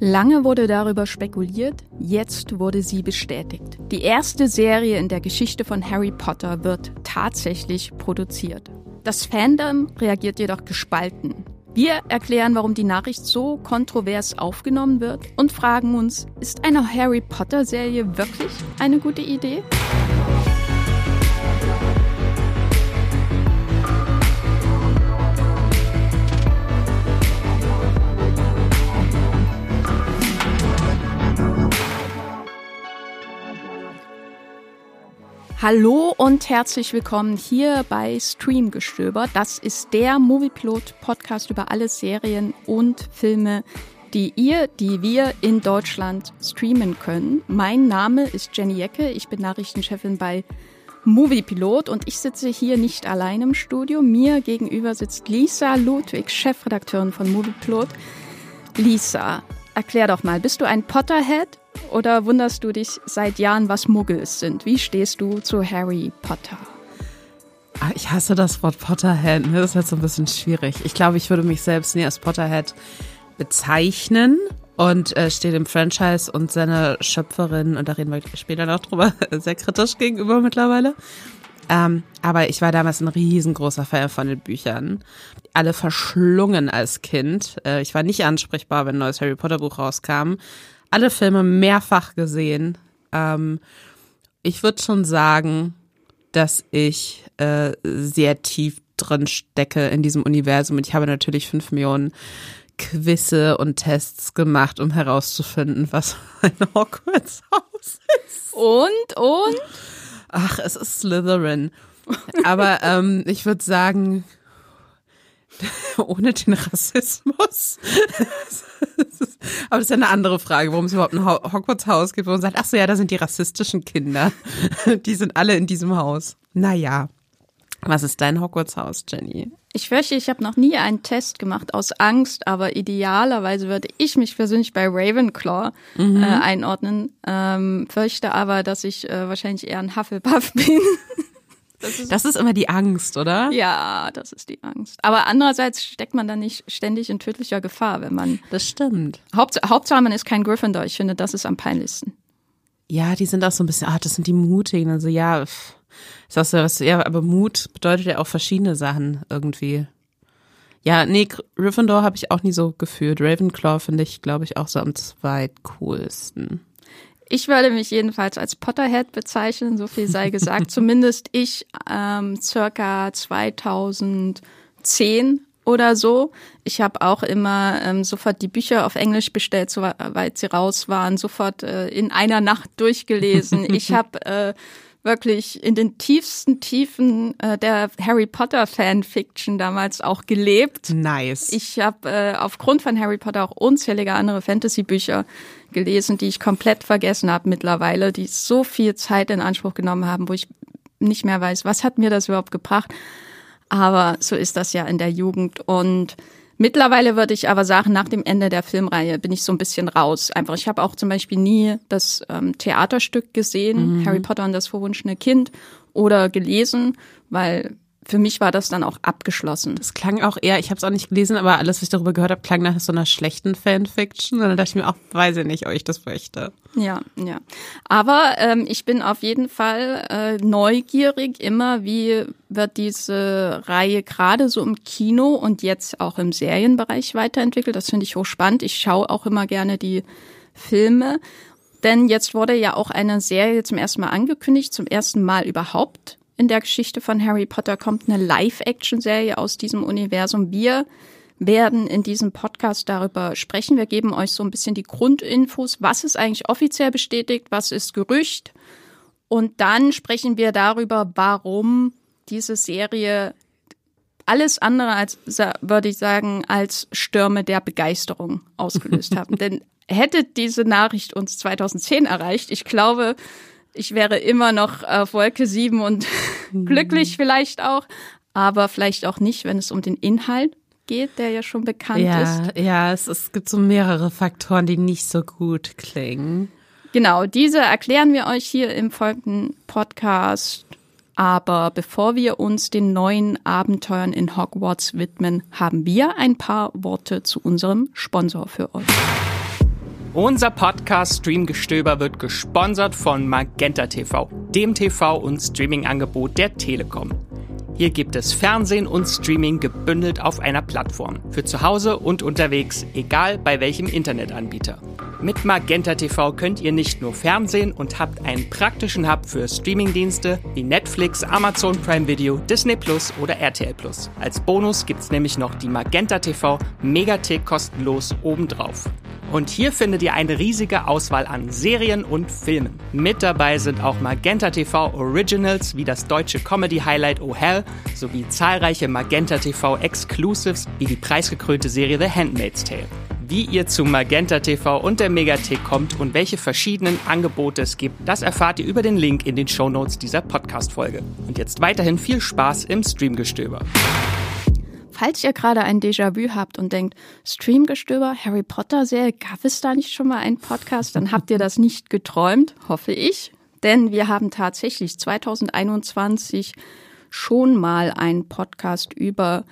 Lange wurde darüber spekuliert, jetzt wurde sie bestätigt. Die erste Serie in der Geschichte von Harry Potter wird tatsächlich produziert. Das Fandom reagiert jedoch gespalten. Wir erklären, warum die Nachricht so kontrovers aufgenommen wird und fragen uns, ist eine Harry Potter-Serie wirklich eine gute Idee? Hallo und herzlich willkommen hier bei Streamgestöber. Das ist der Moviepilot-Podcast über alle Serien und Filme, die ihr, die wir in Deutschland streamen können. Mein Name ist Jenny Jecke, ich bin Nachrichtenchefin bei Moviepilot und ich sitze hier nicht allein im Studio. Mir gegenüber sitzt Lisa Ludwig, Chefredakteurin von Moviepilot. Lisa, erklär doch mal, bist du ein Potterhead? Oder wunderst du dich seit Jahren, was Muggels sind? Wie stehst du zu Harry Potter? Ah, ich hasse das Wort Potterhead. Ne? Das ist halt so ein bisschen schwierig. Ich glaube, ich würde mich selbst nie als Potterhead bezeichnen und äh, stehe dem Franchise und seiner Schöpferin, und da reden wir später noch drüber, sehr kritisch gegenüber mittlerweile. Ähm, aber ich war damals ein riesengroßer Fan von den Büchern. Alle verschlungen als Kind. Äh, ich war nicht ansprechbar, wenn ein neues Harry Potter Buch rauskam alle Filme mehrfach gesehen. Ähm, ich würde schon sagen, dass ich äh, sehr tief drin stecke in diesem Universum und ich habe natürlich fünf Millionen Quizze und Tests gemacht, um herauszufinden, was ein Hogwarts-Haus ist. Und, und? Ach, es ist Slytherin. Aber ähm, ich würde sagen, ohne den Rassismus. Aber das ist ja eine andere Frage, warum es überhaupt ein Hogwarts-Haus gibt, wo man sagt, ach so, ja, da sind die rassistischen Kinder. Die sind alle in diesem Haus. Naja. Was ist dein Hogwarts-Haus, Jenny? Ich fürchte, ich habe noch nie einen Test gemacht aus Angst, aber idealerweise würde ich mich persönlich bei Ravenclaw mhm. äh, einordnen. Ähm, fürchte aber, dass ich äh, wahrscheinlich eher ein Hufflepuff bin. Das ist, das ist immer die Angst, oder? Ja, das ist die Angst. Aber andererseits steckt man dann nicht ständig in tödlicher Gefahr, wenn man. Das stimmt. Haupt, Hauptsache, man ist kein Gryffindor. Ich finde, das ist am peinlichsten. Ja, die sind auch so ein bisschen, ah, das sind die Mutigen. Also ja, sagst du was, ja, aber Mut bedeutet ja auch verschiedene Sachen irgendwie. Ja, nee, Gryffindor habe ich auch nie so gefühlt. Ravenclaw finde ich, glaube ich, auch so am zweitcoolsten. Ich würde mich jedenfalls als Potterhead bezeichnen, so viel sei gesagt. Zumindest ich ähm, circa 2010 oder so. Ich habe auch immer ähm, sofort die Bücher auf Englisch bestellt, soweit sie raus waren, sofort äh, in einer Nacht durchgelesen. Ich habe äh, wirklich in den tiefsten Tiefen äh, der Harry Potter Fanfiction damals auch gelebt. Nice. Ich habe äh, aufgrund von Harry Potter auch unzählige andere Fantasy Bücher gelesen, die ich komplett vergessen habe mittlerweile, die so viel Zeit in Anspruch genommen haben, wo ich nicht mehr weiß, was hat mir das überhaupt gebracht. Aber so ist das ja in der Jugend. Und mittlerweile würde ich aber sagen, nach dem Ende der Filmreihe bin ich so ein bisschen raus. Einfach, ich habe auch zum Beispiel nie das ähm, Theaterstück gesehen, mhm. Harry Potter und das verwunschene Kind, oder gelesen, weil für mich war das dann auch abgeschlossen. Das klang auch eher, ich habe es auch nicht gelesen, aber alles, was ich darüber gehört habe, klang nach so einer schlechten Fanfiction. Und dann dachte ich mir auch, weiß ich nicht, ob ich das möchte. Ja, ja. Aber ähm, ich bin auf jeden Fall äh, neugierig immer, wie wird diese Reihe gerade so im Kino und jetzt auch im Serienbereich weiterentwickelt. Das finde ich hochspannend. Ich schaue auch immer gerne die Filme. Denn jetzt wurde ja auch eine Serie zum ersten Mal angekündigt, zum ersten Mal überhaupt in der Geschichte von Harry Potter kommt eine Live-Action-Serie aus diesem Universum. Wir werden in diesem Podcast darüber sprechen. Wir geben euch so ein bisschen die Grundinfos. Was ist eigentlich offiziell bestätigt? Was ist Gerücht? Und dann sprechen wir darüber, warum diese Serie alles andere als, würde ich sagen, als Stürme der Begeisterung ausgelöst haben. Denn hätte diese Nachricht uns 2010 erreicht, ich glaube, ich wäre immer noch auf Wolke 7 und glücklich vielleicht auch, aber vielleicht auch nicht, wenn es um den Inhalt geht, der ja schon bekannt ja, ist. Ja, es, es gibt so mehrere Faktoren, die nicht so gut klingen. Genau, diese erklären wir euch hier im folgenden Podcast. Aber bevor wir uns den neuen Abenteuern in Hogwarts widmen, haben wir ein paar Worte zu unserem Sponsor für euch. Unser Podcast Streamgestöber wird gesponsert von Magenta TV, dem TV- und Streaming-Angebot der Telekom. Hier gibt es Fernsehen und Streaming gebündelt auf einer Plattform. Für zu Hause und unterwegs, egal bei welchem Internetanbieter. Mit Magenta TV könnt ihr nicht nur Fernsehen und habt einen praktischen Hub für Streamingdienste wie Netflix, Amazon Prime Video, Disney Plus oder RTL Plus. Als Bonus gibt's nämlich noch die Magenta TV Megathek kostenlos obendrauf. Und hier findet ihr eine riesige Auswahl an Serien und Filmen. Mit dabei sind auch Magenta TV Originals wie das deutsche Comedy Highlight Oh Hell sowie zahlreiche Magenta TV Exclusives wie die preisgekrönte Serie The Handmaid's Tale. Wie ihr zu Magenta TV und der Megathek kommt und welche verschiedenen Angebote es gibt, das erfahrt ihr über den Link in den Shownotes dieser Podcast-Folge. Und jetzt weiterhin viel Spaß im Streamgestöber. Falls ihr gerade ein Déjà-vu habt und denkt, Streamgestöber, Harry Potter-Serie, gab es da nicht schon mal einen Podcast? Dann habt ihr das nicht geträumt, hoffe ich. Denn wir haben tatsächlich 2021 schon mal einen Podcast über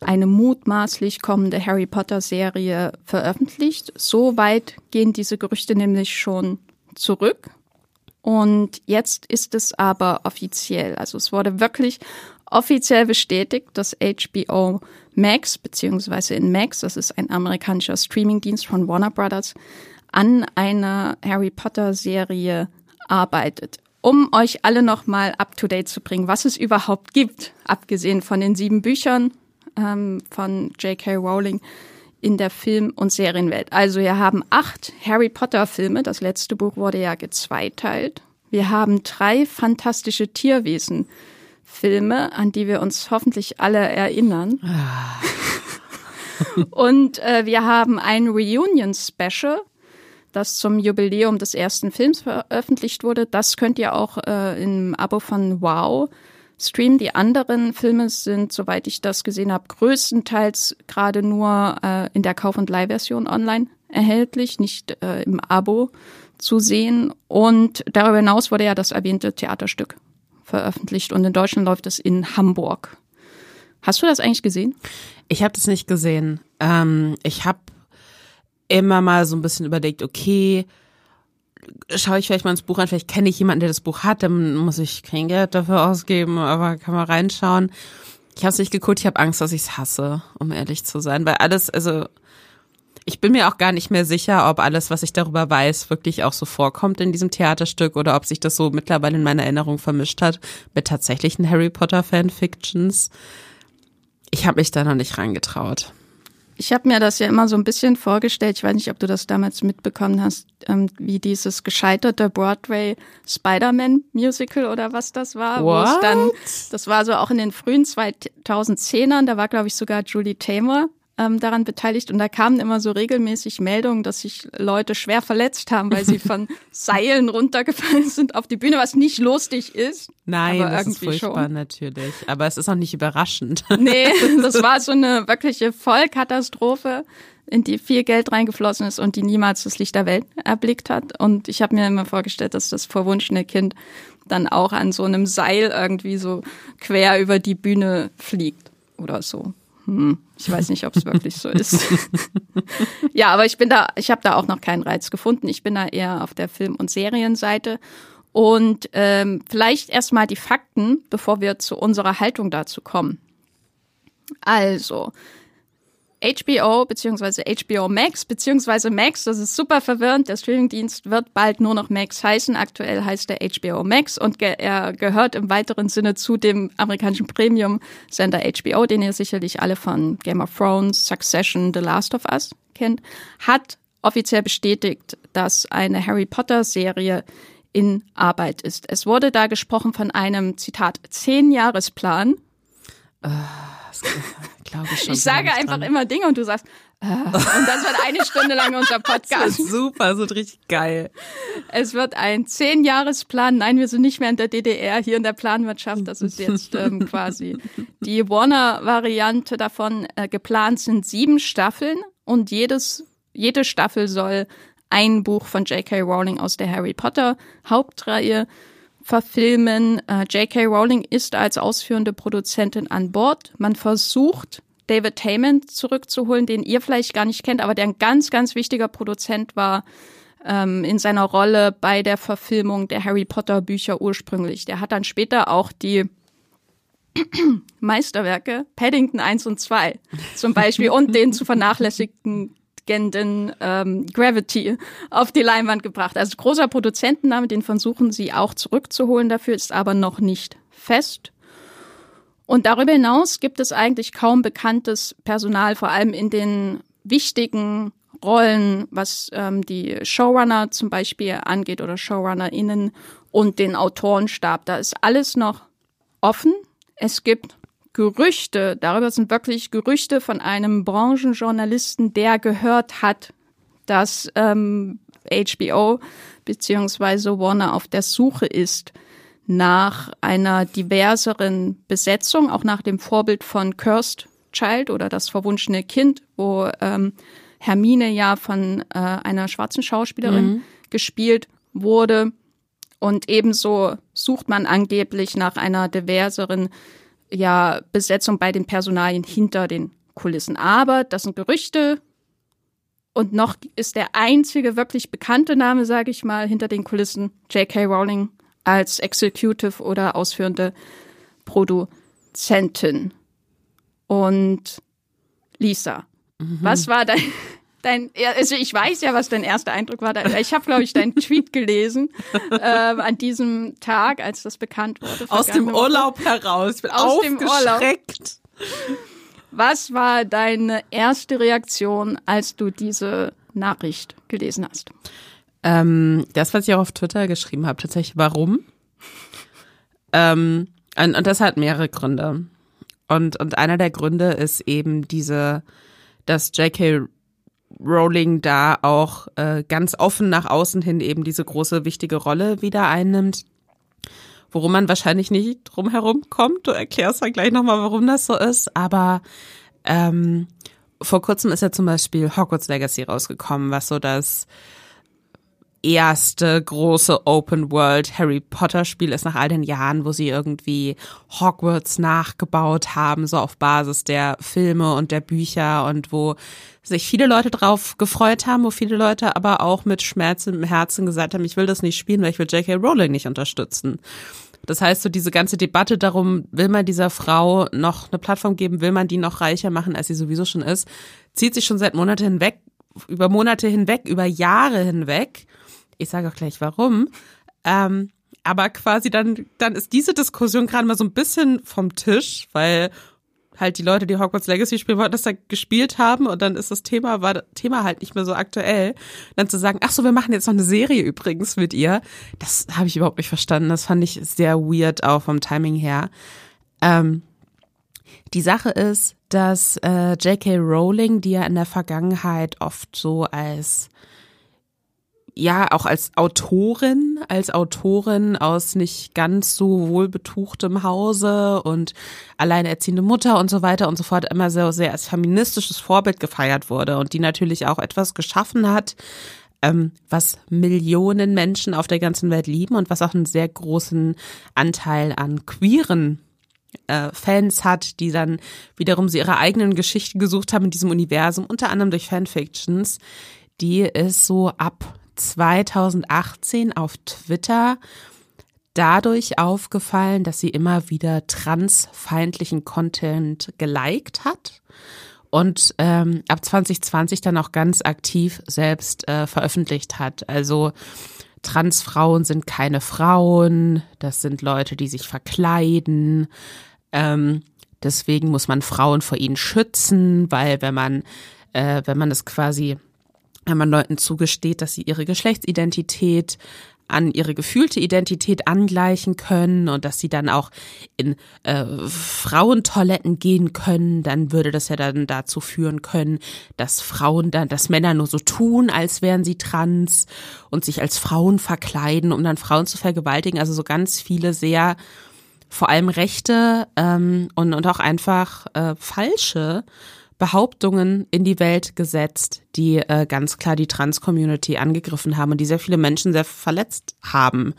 eine mutmaßlich kommende Harry Potter-Serie veröffentlicht. So weit gehen diese Gerüchte nämlich schon zurück. Und jetzt ist es aber offiziell. Also es wurde wirklich offiziell bestätigt, dass HBO Max, beziehungsweise in Max, das ist ein amerikanischer Streamingdienst von Warner Brothers, an einer Harry Potter Serie arbeitet. Um euch alle nochmal up to date zu bringen, was es überhaupt gibt, abgesehen von den sieben Büchern ähm, von J.K. Rowling in der Film- und Serienwelt. Also wir haben acht Harry Potter-Filme. Das letzte Buch wurde ja gezweiteilt. Wir haben drei fantastische Tierwesen-Filme, an die wir uns hoffentlich alle erinnern. und äh, wir haben ein Reunion-Special, das zum Jubiläum des ersten Films veröffentlicht wurde. Das könnt ihr auch äh, im Abo von Wow streamen. Die anderen Filme sind, soweit ich das gesehen habe, größtenteils gerade nur äh, in der Kauf- und Leihversion online erhältlich, nicht äh, im Abo zu sehen. Und darüber hinaus wurde ja das erwähnte Theaterstück veröffentlicht und in Deutschland läuft es in Hamburg. Hast du das eigentlich gesehen? Ich habe das nicht gesehen. Ähm, ich habe immer mal so ein bisschen überlegt, okay, schaue ich vielleicht mal ins Buch an, vielleicht kenne ich jemanden, der das Buch hat, dann muss ich kein Geld dafür ausgeben, aber kann man reinschauen. Ich habe es nicht geguckt, ich habe Angst, dass ich es hasse, um ehrlich zu sein, weil alles, also ich bin mir auch gar nicht mehr sicher, ob alles, was ich darüber weiß, wirklich auch so vorkommt in diesem Theaterstück oder ob sich das so mittlerweile in meiner Erinnerung vermischt hat mit tatsächlichen Harry Potter Fanfictions. Ich habe mich da noch nicht reingetraut. Ich habe mir das ja immer so ein bisschen vorgestellt, ich weiß nicht, ob du das damals mitbekommen hast, ähm, wie dieses gescheiterte Broadway Spider-Man Musical oder was das war. What? Wo es dann, das war so auch in den frühen 2010ern, da war glaube ich sogar Julie Taymor ähm, daran beteiligt und da kamen immer so regelmäßig Meldungen, dass sich Leute schwer verletzt haben, weil sie von Seilen runtergefallen sind auf die Bühne, was nicht lustig ist. Nein, aber das ist furchtbar schon. natürlich. Aber es ist auch nicht überraschend. Nee, das war so eine wirkliche Vollkatastrophe, in die viel Geld reingeflossen ist und die niemals das Licht der Welt erblickt hat. Und ich habe mir immer vorgestellt, dass das verwunschene Kind dann auch an so einem Seil irgendwie so quer über die Bühne fliegt oder so. Hm, ich weiß nicht, ob es wirklich so ist. ja, aber ich bin da, ich habe da auch noch keinen Reiz gefunden. Ich bin da eher auf der Film- und Serienseite. Und ähm, vielleicht erstmal die Fakten, bevor wir zu unserer Haltung dazu kommen. Also, HBO beziehungsweise HBO Max beziehungsweise Max, das ist super verwirrend. Der Streamingdienst wird bald nur noch Max heißen. Aktuell heißt er HBO Max und ge er gehört im weiteren Sinne zu dem amerikanischen Premium-Sender HBO, den ihr sicherlich alle von Game of Thrones, Succession, The Last of Us kennt, hat offiziell bestätigt, dass eine Harry Potter-Serie in Arbeit ist. Es wurde da gesprochen von einem, Zitat, Zehn-Jahresplan. Glaube ich schon. Ich sage einfach immer Dinge und du sagst, äh, und das wird eine Stunde lang unser Das Podcast. super, das wird richtig geil. Es wird ein Zehn-Jahresplan. Nein, wir sind nicht mehr in der DDR, hier in der Planwirtschaft. Das ist jetzt ähm, quasi die Warner-Variante davon. Äh, geplant sind sieben Staffeln und jedes, jede Staffel soll ein Buch von J.K. Rowling aus der Harry Potter Hauptreihe verfilmen. Äh, J.K. Rowling ist als ausführende Produzentin an Bord. Man versucht David Tayman zurückzuholen, den ihr vielleicht gar nicht kennt, aber der ein ganz, ganz wichtiger Produzent war ähm, in seiner Rolle bei der Verfilmung der Harry Potter Bücher ursprünglich. Der hat dann später auch die Meisterwerke Paddington 1 und 2 zum Beispiel und den zu vernachlässigten ähm, Gravity auf die Leinwand gebracht. Also großer Produzentenname, den versuchen sie auch zurückzuholen. Dafür ist aber noch nicht fest. Und darüber hinaus gibt es eigentlich kaum bekanntes Personal, vor allem in den wichtigen Rollen, was ähm, die Showrunner zum Beispiel angeht oder ShowrunnerInnen und den Autorenstab. Da ist alles noch offen. Es gibt Gerüchte, darüber sind wirklich Gerüchte von einem Branchenjournalisten, der gehört hat, dass ähm, HBO beziehungsweise Warner auf der Suche ist nach einer diverseren Besetzung, auch nach dem Vorbild von Cursed Child oder das verwunschene Kind, wo ähm, Hermine ja von äh, einer schwarzen Schauspielerin mhm. gespielt wurde. Und ebenso sucht man angeblich nach einer diverseren ja, Besetzung bei den Personalien hinter den Kulissen. Aber das sind Gerüchte. Und noch ist der einzige wirklich bekannte Name, sage ich mal, hinter den Kulissen J.K. Rowling als Executive oder ausführende Produzentin. Und Lisa, mhm. was war dein, dein, also ich weiß ja, was dein erster Eindruck war. Ich habe, glaube ich, deinen Tweet gelesen äh, an diesem Tag, als das bekannt wurde. Aus dem Urlaub Woche. heraus. Ich bin Aus dem Urlaub. Was war deine erste Reaktion, als du diese Nachricht gelesen hast? Ähm, das, was ich auch auf Twitter geschrieben habe, tatsächlich, warum? Ähm, und, und das hat mehrere Gründe. Und, und einer der Gründe ist eben diese, dass J.K. Rowling da auch äh, ganz offen nach außen hin eben diese große wichtige Rolle wieder einnimmt, worum man wahrscheinlich nicht drumherum kommt. Du erklärst ja gleich nochmal, warum das so ist, aber ähm, vor kurzem ist ja zum Beispiel Hogwarts Legacy rausgekommen, was so das erste große Open World Harry Potter Spiel ist nach all den Jahren, wo sie irgendwie Hogwarts nachgebaut haben, so auf Basis der Filme und der Bücher und wo sich viele Leute drauf gefreut haben, wo viele Leute aber auch mit Schmerz im Herzen gesagt haben, ich will das nicht spielen, weil ich will J.K. Rowling nicht unterstützen. Das heißt, so diese ganze Debatte darum, will man dieser Frau noch eine Plattform geben, will man die noch reicher machen, als sie sowieso schon ist, zieht sich schon seit Monaten hinweg, über Monate hinweg, über Jahre hinweg. Ich sage auch gleich warum. Ähm, aber quasi dann, dann ist diese Diskussion gerade mal so ein bisschen vom Tisch, weil halt die Leute, die Hogwarts Legacy spielen wollten, das da gespielt haben und dann ist das Thema, war Thema halt nicht mehr so aktuell. Dann zu sagen, ach so, wir machen jetzt noch eine Serie übrigens mit ihr, das habe ich überhaupt nicht verstanden. Das fand ich sehr weird auch vom Timing her. Ähm, die Sache ist, dass äh, J.K. Rowling, die ja in der Vergangenheit oft so als ja, auch als Autorin, als Autorin aus nicht ganz so wohlbetuchtem Hause und alleinerziehende Mutter und so weiter und so fort immer sehr, sehr als feministisches Vorbild gefeiert wurde und die natürlich auch etwas geschaffen hat, ähm, was Millionen Menschen auf der ganzen Welt lieben und was auch einen sehr großen Anteil an queeren äh, Fans hat, die dann wiederum sie ihre eigenen Geschichten gesucht haben in diesem Universum, unter anderem durch Fanfictions, die ist so ab 2018 auf Twitter dadurch aufgefallen, dass sie immer wieder transfeindlichen Content geliked hat und ähm, ab 2020 dann auch ganz aktiv selbst äh, veröffentlicht hat. Also Transfrauen sind keine Frauen, das sind Leute, die sich verkleiden. Ähm, deswegen muss man Frauen vor ihnen schützen, weil wenn man äh, wenn man das quasi wenn man Leuten zugesteht, dass sie ihre Geschlechtsidentität an ihre gefühlte Identität angleichen können und dass sie dann auch in äh, Frauentoiletten gehen können, dann würde das ja dann dazu führen können, dass Frauen dann, dass Männer nur so tun, als wären sie trans und sich als Frauen verkleiden, um dann Frauen zu vergewaltigen. Also so ganz viele sehr vor allem rechte ähm, und, und auch einfach äh, falsche Behauptungen in die Welt gesetzt, die äh, ganz klar die Trans-Community angegriffen haben und die sehr viele Menschen sehr verletzt haben.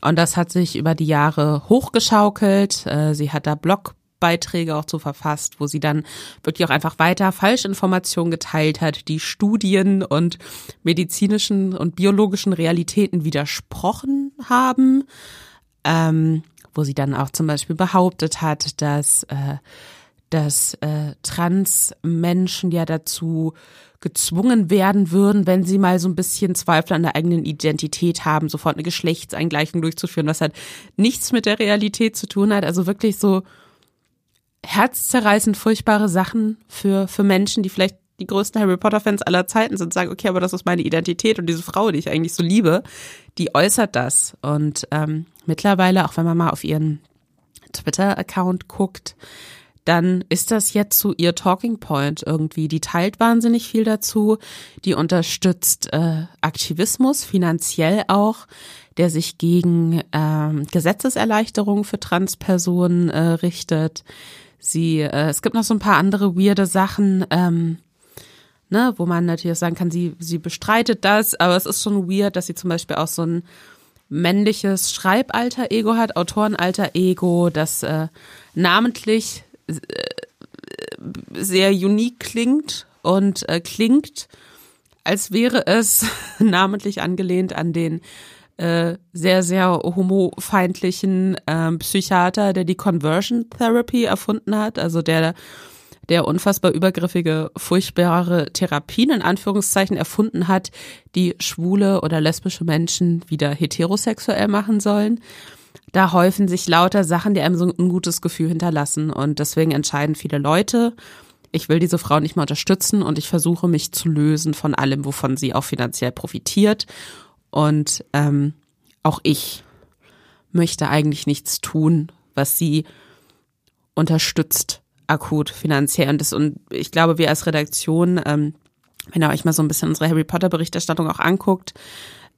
Und das hat sich über die Jahre hochgeschaukelt. Äh, sie hat da Blog Blogbeiträge auch zu verfasst, wo sie dann wirklich auch einfach weiter Falschinformationen geteilt hat, die Studien und medizinischen und biologischen Realitäten widersprochen haben, ähm, wo sie dann auch zum Beispiel behauptet hat, dass äh, dass äh, Transmenschen ja dazu gezwungen werden würden, wenn sie mal so ein bisschen Zweifel an der eigenen Identität haben, sofort eine Geschlechtseingleichung durchzuführen, was halt nichts mit der Realität zu tun hat. Also wirklich so herzzerreißend furchtbare Sachen für, für Menschen, die vielleicht die größten Harry Potter-Fans aller Zeiten sind, sagen, okay, aber das ist meine Identität und diese Frau, die ich eigentlich so liebe, die äußert das. Und ähm, mittlerweile, auch wenn man mal auf ihren Twitter-Account guckt, dann ist das jetzt so ihr Talking Point irgendwie. Die teilt wahnsinnig viel dazu, die unterstützt äh, Aktivismus, finanziell auch, der sich gegen ähm, Gesetzeserleichterungen für Transpersonen äh, richtet. Sie, äh, es gibt noch so ein paar andere weirde Sachen, ähm, ne, wo man natürlich sagen kann, sie, sie bestreitet das, aber es ist schon weird, dass sie zum Beispiel auch so ein männliches Schreibalter-Ego hat, Autorenalter-Ego, das äh, namentlich sehr unique klingt und äh, klingt, als wäre es namentlich angelehnt an den äh, sehr, sehr homofeindlichen äh, Psychiater, der die Conversion Therapy erfunden hat, also der der unfassbar übergriffige, furchtbare Therapien in Anführungszeichen erfunden hat, die schwule oder lesbische Menschen wieder heterosexuell machen sollen da häufen sich lauter Sachen, die einem so ein ungutes Gefühl hinterlassen. Und deswegen entscheiden viele Leute, ich will diese Frau nicht mehr unterstützen und ich versuche mich zu lösen von allem, wovon sie auch finanziell profitiert. Und ähm, auch ich möchte eigentlich nichts tun, was sie unterstützt akut finanziell. Und, das, und ich glaube, wir als Redaktion, ähm, wenn ihr euch mal so ein bisschen unsere Harry Potter Berichterstattung auch anguckt,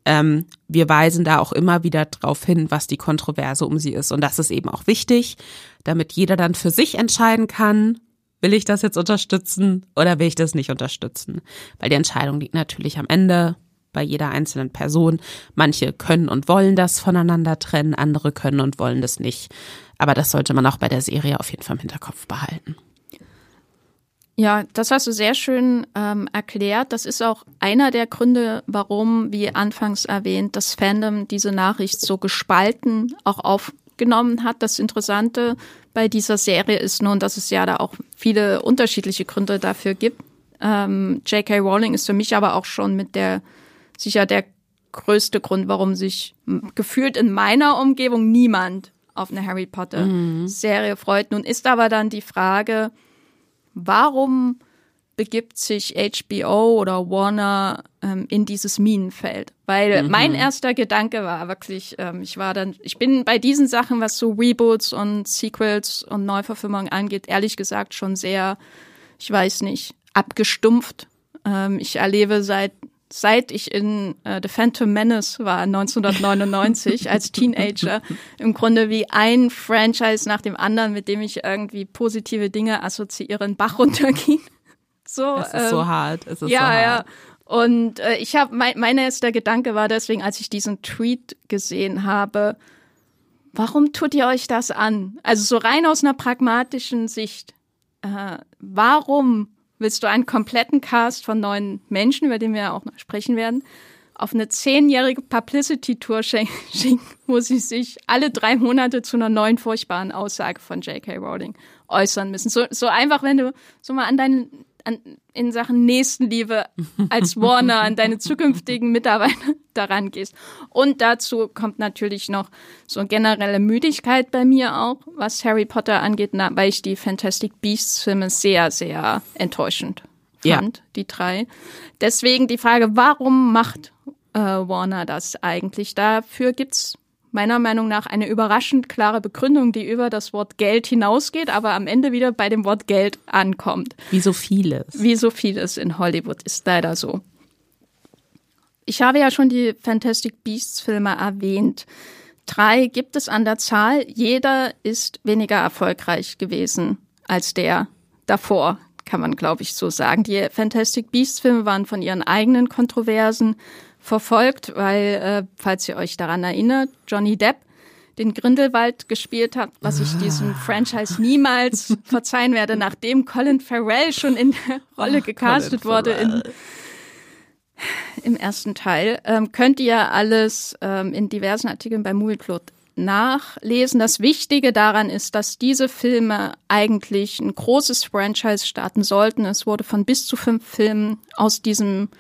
ähm, wir weisen da auch immer wieder darauf hin, was die Kontroverse um sie ist. Und das ist eben auch wichtig, damit jeder dann für sich entscheiden kann, will ich das jetzt unterstützen oder will ich das nicht unterstützen? Weil die Entscheidung liegt natürlich am Ende bei jeder einzelnen Person. Manche können und wollen das voneinander trennen, andere können und wollen das nicht. Aber das sollte man auch bei der Serie auf jeden Fall im Hinterkopf behalten. Ja, das hast du sehr schön ähm, erklärt. Das ist auch einer der Gründe, warum, wie anfangs erwähnt, das Fandom diese Nachricht so gespalten auch aufgenommen hat. Das Interessante bei dieser Serie ist nun, dass es ja da auch viele unterschiedliche Gründe dafür gibt. Ähm, J.K. Rowling ist für mich aber auch schon mit der sicher der größte Grund, warum sich gefühlt in meiner Umgebung niemand auf eine Harry Potter mhm. Serie freut. Nun ist aber dann die Frage, warum begibt sich HBO oder Warner ähm, in dieses Minenfeld? Weil mhm. mein erster Gedanke war wirklich, ähm, ich war dann, ich bin bei diesen Sachen, was so Reboots und Sequels und Neuverfilmungen angeht, ehrlich gesagt schon sehr, ich weiß nicht, abgestumpft. Ähm, ich erlebe seit seit ich in äh, The Phantom Menace war 1999 als Teenager im Grunde wie ein Franchise nach dem anderen, mit dem ich irgendwie positive Dinge assoziiere, in Bach runterging. So, es ist ähm, so hart. Es ist ja, so hart. ja. Und äh, ich habe mein, mein erster Gedanke war deswegen, als ich diesen Tweet gesehen habe, warum tut ihr euch das an? Also so rein aus einer pragmatischen Sicht. Äh, warum willst du einen kompletten Cast von neuen Menschen, über den wir ja auch noch sprechen werden, auf eine zehnjährige Publicity-Tour schicken, wo sie sich alle drei Monate zu einer neuen furchtbaren Aussage von J.K. Rowling äußern müssen. So, so einfach, wenn du so mal an deinen an, in Sachen Nächstenliebe als Warner an deine zukünftigen Mitarbeiter daran gehst. Und dazu kommt natürlich noch so generelle Müdigkeit bei mir auch, was Harry Potter angeht, weil ich die Fantastic Beasts Filme sehr, sehr enttäuschend fand, ja. die drei. Deswegen die Frage, warum macht äh, Warner das eigentlich? Dafür gibt's meiner Meinung nach eine überraschend klare Begründung, die über das Wort Geld hinausgeht, aber am Ende wieder bei dem Wort Geld ankommt. Wie so vieles. Wie so vieles in Hollywood ist leider so. Ich habe ja schon die Fantastic Beasts Filme erwähnt. Drei gibt es an der Zahl. Jeder ist weniger erfolgreich gewesen als der davor, kann man glaube ich so sagen. Die Fantastic Beasts Filme waren von ihren eigenen Kontroversen verfolgt, weil, äh, falls ihr euch daran erinnert, Johnny Depp, den Grindelwald gespielt hat, was ich diesem Franchise niemals verzeihen werde, nachdem Colin Farrell schon in der Rolle Ach, gecastet Colin wurde in, im ersten Teil. Ähm, könnt ihr alles ähm, in diversen Artikeln bei Movieplot nachlesen. Das Wichtige daran ist, dass diese Filme eigentlich ein großes Franchise starten sollten. Es wurde von bis zu fünf Filmen aus diesem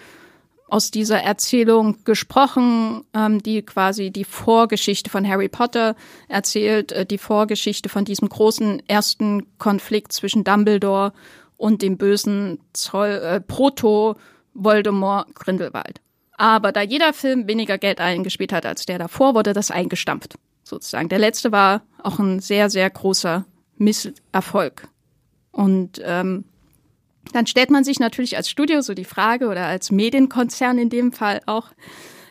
aus dieser Erzählung gesprochen, ähm, die quasi die Vorgeschichte von Harry Potter erzählt, äh, die Vorgeschichte von diesem großen ersten Konflikt zwischen Dumbledore und dem bösen Zoll, äh, Proto Voldemort Grindelwald. Aber da jeder Film weniger Geld eingespielt hat als der davor, wurde das eingestampft, sozusagen. Der letzte war auch ein sehr, sehr großer Misserfolg. Und ähm, dann stellt man sich natürlich als Studio so die Frage oder als Medienkonzern in dem Fall auch,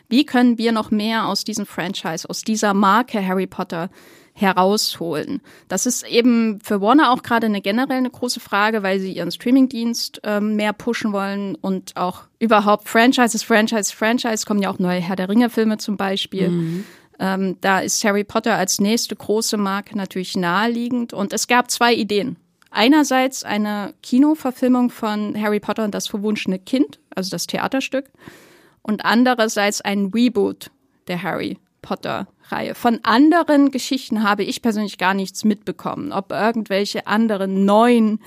wie können wir noch mehr aus diesem Franchise, aus dieser Marke Harry Potter herausholen? Das ist eben für Warner auch gerade eine generell eine große Frage, weil sie ihren Streamingdienst ähm, mehr pushen wollen und auch überhaupt Franchises, Franchise, Franchise kommen ja auch neue Herr der Ringe Filme zum Beispiel. Mhm. Ähm, da ist Harry Potter als nächste große Marke natürlich naheliegend und es gab zwei Ideen. Einerseits eine Kinoverfilmung von Harry Potter und das verwunschene Kind, also das Theaterstück, und andererseits ein Reboot der Harry Potter-Reihe. Von anderen Geschichten habe ich persönlich gar nichts mitbekommen, ob irgendwelche anderen neuen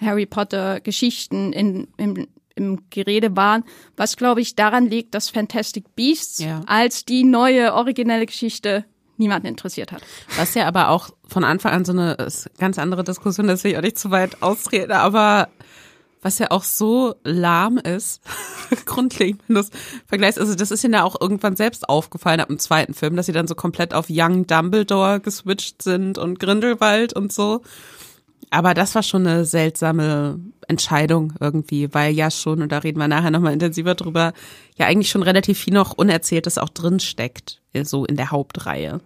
Harry Potter-Geschichten in, im, im Gerede waren, was glaube ich daran liegt, dass Fantastic Beasts Ja. als die neue originelle Geschichte niemanden interessiert hat. Was ja aber auch von Anfang an so eine ist ganz andere Diskussion, dass ich auch nicht zu weit austrete, aber was ja auch so lahm ist, grundlegend, wenn du es vergleichst, also das ist ihnen ja auch irgendwann selbst aufgefallen ab dem zweiten Film, dass sie dann so komplett auf Young Dumbledore geswitcht sind und Grindelwald und so. Aber das war schon eine seltsame Entscheidung irgendwie, weil ja schon, und da reden wir nachher nochmal intensiver drüber, ja eigentlich schon relativ viel noch Unerzähltes auch drin steckt, so in der Hauptreihe.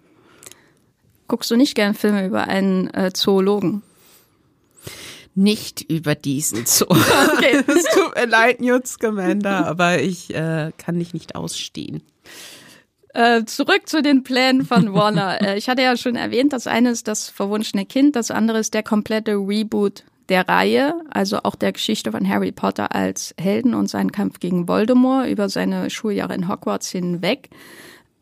Guckst du nicht gern Filme über einen äh, Zoologen? Nicht über diesen Zoo. Okay. Es tut mir leid, Newt Scamander, aber ich äh, kann dich nicht ausstehen. Äh, zurück zu den Plänen von Warner. äh, ich hatte ja schon erwähnt, das eine ist das verwunschene Kind, das andere ist der komplette Reboot der Reihe, also auch der Geschichte von Harry Potter als Helden und seinen Kampf gegen Voldemort über seine Schuljahre in Hogwarts hinweg.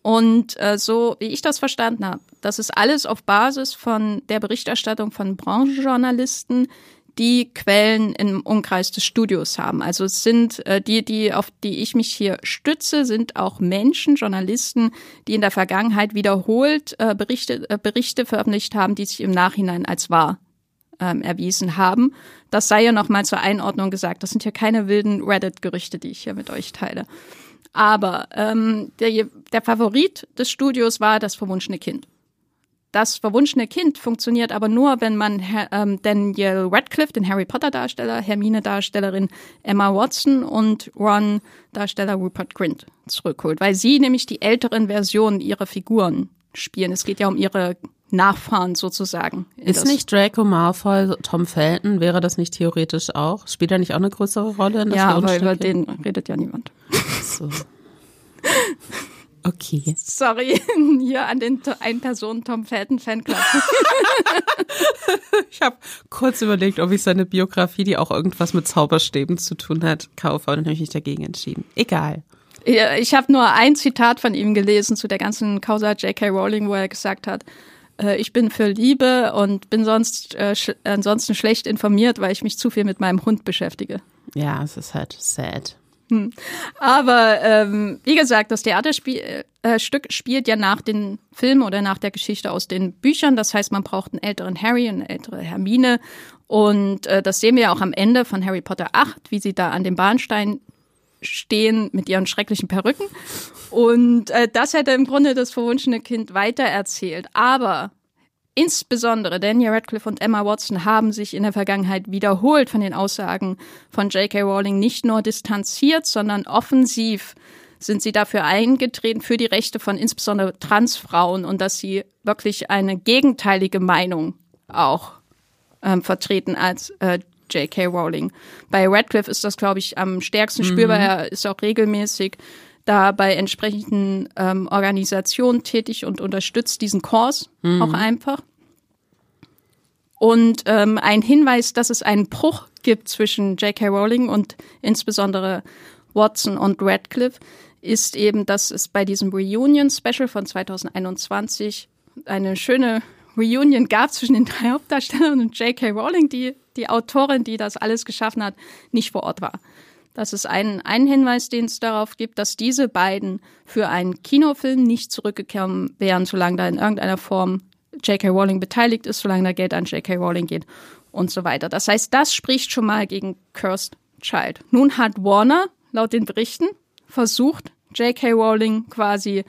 Und äh, so wie ich das verstanden habe, das ist alles auf Basis von der Berichterstattung von Branchenjournalisten, die Quellen im Umkreis des Studios haben. Also es sind äh, die, die auf die ich mich hier stütze, sind auch Menschen, Journalisten, die in der Vergangenheit wiederholt äh, Berichte, äh, Berichte veröffentlicht haben, die sich im Nachhinein als wahr ähm, erwiesen haben. Das sei ja nochmal zur Einordnung gesagt. Das sind ja keine wilden Reddit-Gerüchte, die ich hier mit euch teile. Aber ähm, der, der Favorit des Studios war das verwunschene Kind. Das verwunschene Kind funktioniert aber nur, wenn man ähm, Daniel Radcliffe, den Harry Potter Darsteller, Hermine Darstellerin Emma Watson und Ron Darsteller Rupert Grint zurückholt, weil sie nämlich die älteren Versionen ihrer Figuren spielen. Es geht ja um ihre Nachfahren sozusagen. Ist nicht Draco Malfoy Tom Felton? Wäre das nicht theoretisch auch? Spielt er nicht auch eine größere Rolle? In das ja, aber über den redet ja niemand. So. Okay. Sorry, hier an den Ein-Personen Tom Felton Fanclub. Ich habe kurz überlegt, ob ich seine Biografie, die auch irgendwas mit Zauberstäben zu tun hat, kaufe, und dann habe ich mich dagegen entschieden. Egal. Ich habe nur ein Zitat von ihm gelesen zu der ganzen Causa J.K. Rowling, wo er gesagt hat, äh, ich bin für Liebe und bin sonst äh, sch ansonsten schlecht informiert, weil ich mich zu viel mit meinem Hund beschäftige. Ja, es ist halt sad. Aber ähm, wie gesagt, das Theaterstück äh, spielt ja nach den Filmen oder nach der Geschichte aus den Büchern. Das heißt, man braucht einen älteren Harry eine ältere Hermine. Und äh, das sehen wir ja auch am Ende von Harry Potter 8, wie sie da an dem Bahnstein stehen mit ihren schrecklichen Perücken. Und äh, das hätte im Grunde das verwunschene Kind weitererzählt. Aber insbesondere Daniel Radcliffe und Emma Watson haben sich in der Vergangenheit wiederholt von den Aussagen von J.K. Rowling nicht nur distanziert, sondern offensiv sind sie dafür eingetreten für die Rechte von insbesondere Transfrauen und dass sie wirklich eine gegenteilige Meinung auch ähm, vertreten als äh, J.K. Rowling. Bei Radcliffe ist das, glaube ich, am stärksten spürbar. Er ist auch regelmäßig da bei entsprechenden ähm, Organisationen tätig und unterstützt diesen Kurs mhm. auch einfach. Und ähm, ein Hinweis, dass es einen Bruch gibt zwischen J.K. Rowling und insbesondere Watson und Radcliffe, ist eben, dass es bei diesem Reunion-Special von 2021 eine schöne Reunion gab zwischen den drei Hauptdarstellern und J.K. Rowling, die, die Autorin, die das alles geschaffen hat, nicht vor Ort war. Das ist ein, ein Hinweis, den es darauf gibt, dass diese beiden für einen Kinofilm nicht zurückgekommen wären, solange da in irgendeiner Form J.K. Rowling beteiligt ist, solange da Geld an J.K. Rowling geht und so weiter. Das heißt, das spricht schon mal gegen Cursed Child. Nun hat Warner laut den Berichten versucht, J.K. Rowling quasi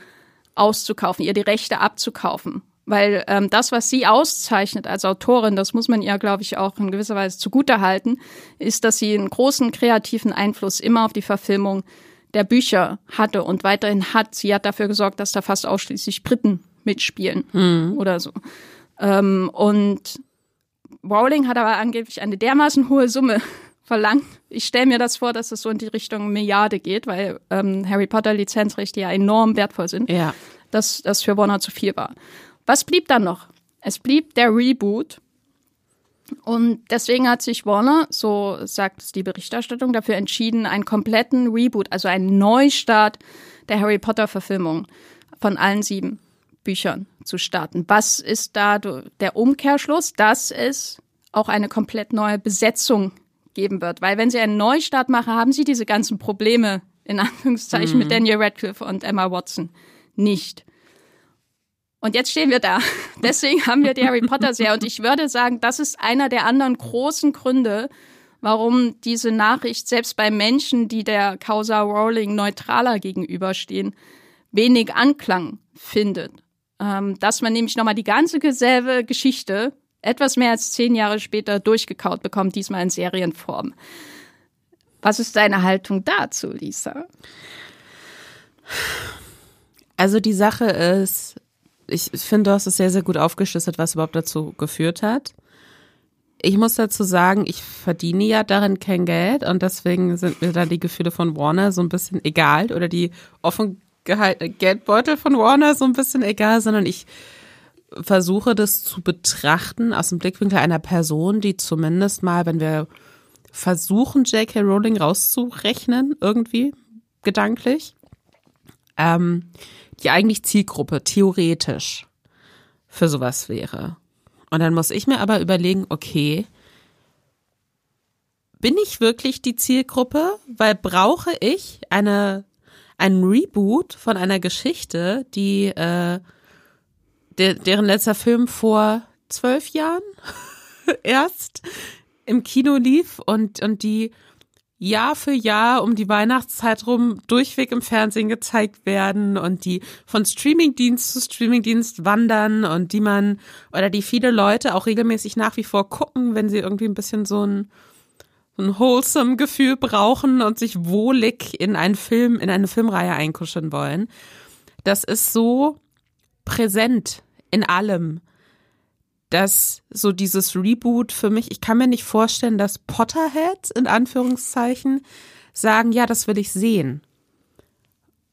auszukaufen, ihr die Rechte abzukaufen. Weil ähm, das, was sie auszeichnet als Autorin, das muss man ihr, glaube ich, auch in gewisser Weise zugutehalten, ist, dass sie einen großen kreativen Einfluss immer auf die Verfilmung der Bücher hatte und weiterhin hat. Sie hat dafür gesorgt, dass da fast ausschließlich Briten mitspielen mhm. oder so. Ähm, und Rowling hat aber angeblich eine dermaßen hohe Summe verlangt. Ich stelle mir das vor, dass es so in die Richtung Milliarde geht, weil ähm, Harry Potter Lizenzrechte ja enorm wertvoll sind, ja. dass das für Warner zu viel war. Was blieb dann noch? Es blieb der Reboot. Und deswegen hat sich Warner, so sagt es die Berichterstattung, dafür entschieden, einen kompletten Reboot, also einen Neustart der Harry Potter Verfilmung von allen sieben Büchern zu starten. Was ist da der Umkehrschluss? Dass es auch eine komplett neue Besetzung geben wird. Weil wenn sie einen Neustart machen, haben sie diese ganzen Probleme, in Anführungszeichen, mhm. mit Daniel Radcliffe und Emma Watson nicht. Und jetzt stehen wir da. Deswegen haben wir die Harry Potter Serie. Und ich würde sagen, das ist einer der anderen großen Gründe, warum diese Nachricht selbst bei Menschen, die der Causa Rowling neutraler gegenüberstehen, wenig Anklang findet. Ähm, dass man nämlich nochmal die ganze selbe Geschichte etwas mehr als zehn Jahre später durchgekaut bekommt, diesmal in Serienform. Was ist deine Haltung dazu, Lisa? Also die Sache ist, ich finde, du hast es sehr, sehr gut aufgeschlüsselt, was überhaupt dazu geführt hat. Ich muss dazu sagen, ich verdiene ja darin kein Geld und deswegen sind mir da die Gefühle von Warner so ein bisschen egal oder die offen gehaltene Geldbeutel von Warner so ein bisschen egal, sondern ich versuche das zu betrachten aus dem Blickwinkel einer Person, die zumindest mal, wenn wir versuchen, J.K. Rowling rauszurechnen, irgendwie gedanklich, ähm, die eigentlich Zielgruppe theoretisch für sowas wäre. Und dann muss ich mir aber überlegen, okay, bin ich wirklich die Zielgruppe? Weil brauche ich eine, einen Reboot von einer Geschichte, die, äh, der, deren letzter Film vor zwölf Jahren erst im Kino lief und, und die Jahr für Jahr um die Weihnachtszeit rum durchweg im Fernsehen gezeigt werden und die von Streamingdienst zu Streamingdienst wandern und die man oder die viele Leute auch regelmäßig nach wie vor gucken, wenn sie irgendwie ein bisschen so ein, ein wholesome Gefühl brauchen und sich wohlig in einen Film, in eine Filmreihe einkuscheln wollen. Das ist so präsent in allem dass so dieses Reboot für mich, ich kann mir nicht vorstellen, dass Potterheads in Anführungszeichen sagen, ja, das will ich sehen.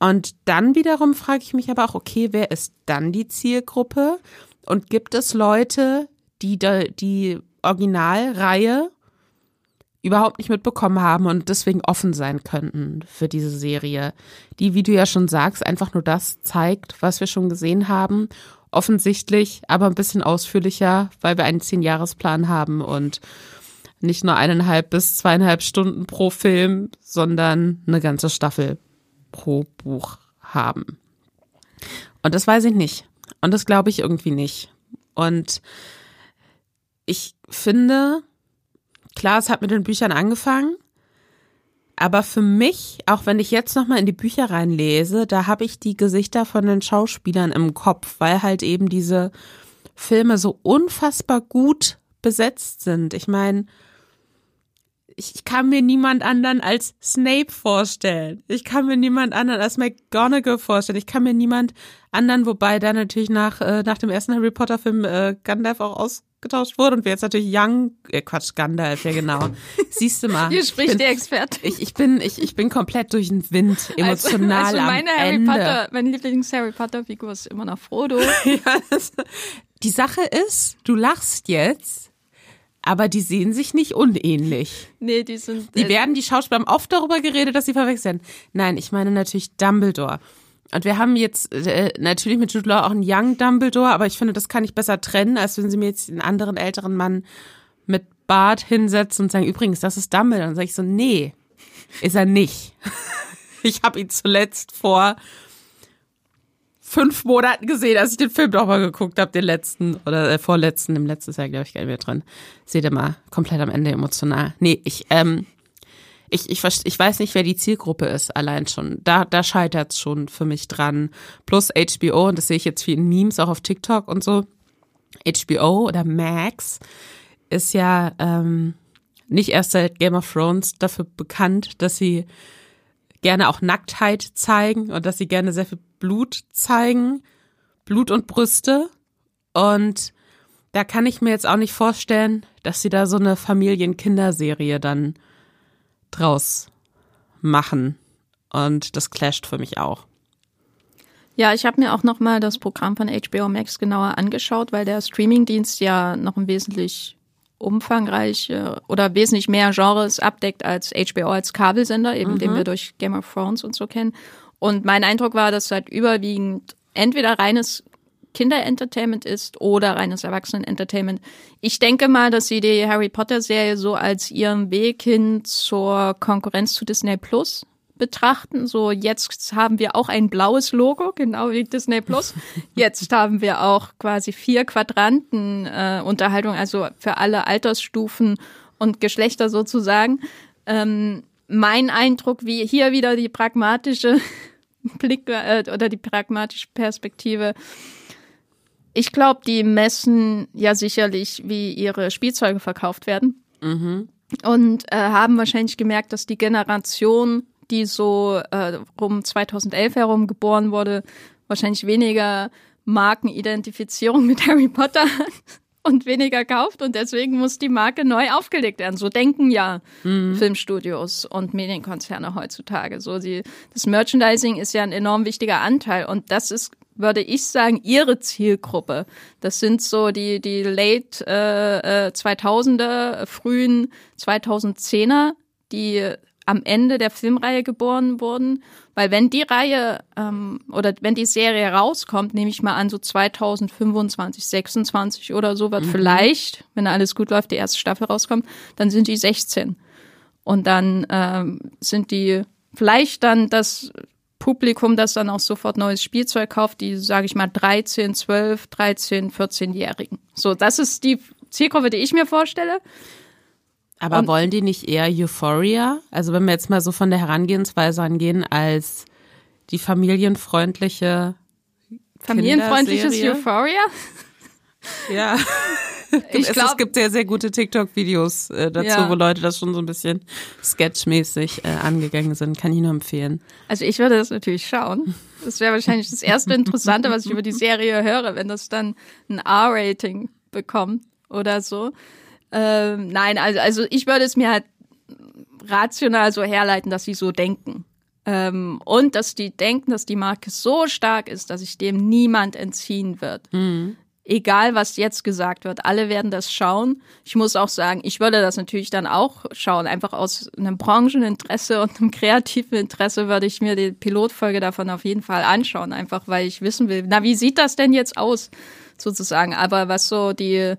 Und dann wiederum frage ich mich aber auch, okay, wer ist dann die Zielgruppe? Und gibt es Leute, die die Originalreihe überhaupt nicht mitbekommen haben und deswegen offen sein könnten für diese Serie, die, wie du ja schon sagst, einfach nur das zeigt, was wir schon gesehen haben offensichtlich, aber ein bisschen ausführlicher, weil wir einen Zehn-Jahres-Plan haben und nicht nur eineinhalb bis zweieinhalb Stunden pro Film, sondern eine ganze Staffel pro Buch haben. Und das weiß ich nicht. Und das glaube ich irgendwie nicht. Und ich finde, klar, es hat mit den Büchern angefangen, aber für mich, auch wenn ich jetzt nochmal in die Bücher reinlese, da habe ich die Gesichter von den Schauspielern im Kopf, weil halt eben diese Filme so unfassbar gut besetzt sind. Ich meine, ich kann mir niemand anderen als Snape vorstellen. Ich kann mir niemand anderen als McGonagall vorstellen. Ich kann mir niemand anderen, wobei da natürlich nach, äh, nach dem ersten Harry Potter Film äh, Gandalf auch aus getauscht wurde und wir jetzt natürlich Young, äh Quatsch, Gandalf, ja genau. Siehst du mal. Hier ich spricht bin, der Experte. Ich, ich bin, ich, ich bin komplett durch den Wind, emotional also, also meine am Harry Ende. Potter, meine Lieblings-Harry Potter-Figur ist immer noch Frodo. ja, das, die Sache ist, du lachst jetzt, aber die sehen sich nicht unähnlich. Nee, die sind. Die äh, werden, die Schauspieler haben oft darüber geredet, dass sie verwechseln. Nein, ich meine natürlich Dumbledore. Und wir haben jetzt äh, natürlich mit Jude Law auch einen Young Dumbledore, aber ich finde, das kann ich besser trennen, als wenn sie mir jetzt einen anderen älteren Mann mit Bart hinsetzen und sagen, übrigens, das ist Dumbledore. Dann sage ich so, nee, ist er nicht. Ich habe ihn zuletzt vor fünf Monaten gesehen, als ich den Film nochmal geguckt habe, den letzten oder äh, vorletzten, im letzten Jahr glaube ich gar nicht mehr drin. Seht ihr mal, komplett am Ende emotional. Nee, ich, ähm, ich, ich, ich weiß nicht, wer die Zielgruppe ist, allein schon. Da, da scheitert's schon für mich dran. Plus HBO, und das sehe ich jetzt viel in Memes, auch auf TikTok und so. HBO oder Max ist ja ähm, nicht erst seit Game of Thrones dafür bekannt, dass sie gerne auch Nacktheit zeigen und dass sie gerne sehr viel Blut zeigen, Blut und Brüste. Und da kann ich mir jetzt auch nicht vorstellen, dass sie da so eine Familien-Kinderserie dann draus machen. Und das clasht für mich auch. Ja, ich habe mir auch noch mal das Programm von HBO Max genauer angeschaut, weil der Streamingdienst ja noch ein wesentlich umfangreich oder wesentlich mehr Genres abdeckt als HBO als Kabelsender, eben den wir durch Game of Thrones und so kennen. Und mein Eindruck war, dass halt überwiegend entweder reines Kinderentertainment ist oder reines Erwachsenen-Entertainment. Ich denke mal, dass sie die Harry Potter-Serie so als ihren Weg hin zur Konkurrenz zu Disney Plus betrachten. So, jetzt haben wir auch ein blaues Logo, genau wie Disney Plus. Jetzt haben wir auch quasi vier Quadranten äh, Unterhaltung, also für alle Altersstufen und Geschlechter sozusagen. Ähm, mein Eindruck, wie hier wieder die pragmatische Blick äh, oder die pragmatische Perspektive. Ich glaube, die messen ja sicherlich, wie ihre Spielzeuge verkauft werden. Und äh, haben wahrscheinlich gemerkt, dass die Generation, die so äh, rum 2011 herum geboren wurde, wahrscheinlich weniger Markenidentifizierung mit Harry Potter hat und weniger kauft und deswegen muss die Marke neu aufgelegt werden. So denken ja Filmstudios und Medienkonzerne heutzutage. So die, das Merchandising ist ja ein enorm wichtiger Anteil und das ist würde ich sagen, ihre Zielgruppe. Das sind so die, die late äh, äh, 2000er, frühen 2010er, die am Ende der Filmreihe geboren wurden. Weil wenn die Reihe ähm, oder wenn die Serie rauskommt, nehme ich mal an, so 2025, 26 oder so wird vielleicht, wenn alles gut läuft, die erste Staffel rauskommt, dann sind die 16. Und dann ähm, sind die vielleicht dann das Publikum, das dann auch sofort neues Spielzeug kauft, die, sage ich mal, 13, 12, 13, 14-Jährigen. So, das ist die Zielgruppe, die ich mir vorstelle. Aber Und- wollen die nicht eher Euphoria? Also wenn wir jetzt mal so von der Herangehensweise angehen, als die familienfreundliche Familienfreundliches Kinderserie? Euphoria. Ja. Ich es, glaub- es gibt sehr, sehr gute TikTok-Videos äh, dazu, Ja. wo Leute das schon so ein bisschen sketchmäßig äh, angegangen sind. Kann ich nur empfehlen. Also ich würde das natürlich schauen. Das wäre wahrscheinlich das erste Interessante, was ich über die Serie höre, wenn das dann ein R-Rating bekommt oder so. Ähm, nein, also, also ich würde es mir halt rational so herleiten, dass sie so denken. Ähm, und dass die denken, dass die Marke so stark ist, dass sich dem niemand entziehen wird. Egal, was jetzt gesagt wird, alle werden das schauen. Ich muss auch sagen, ich würde das natürlich dann auch schauen. Einfach aus einem Brancheninteresse und einem kreativen Interesse würde ich mir die Pilotfolge davon auf jeden Fall anschauen. Einfach weil ich wissen will, na, wie sieht das denn jetzt aus, sozusagen. Aber was so die,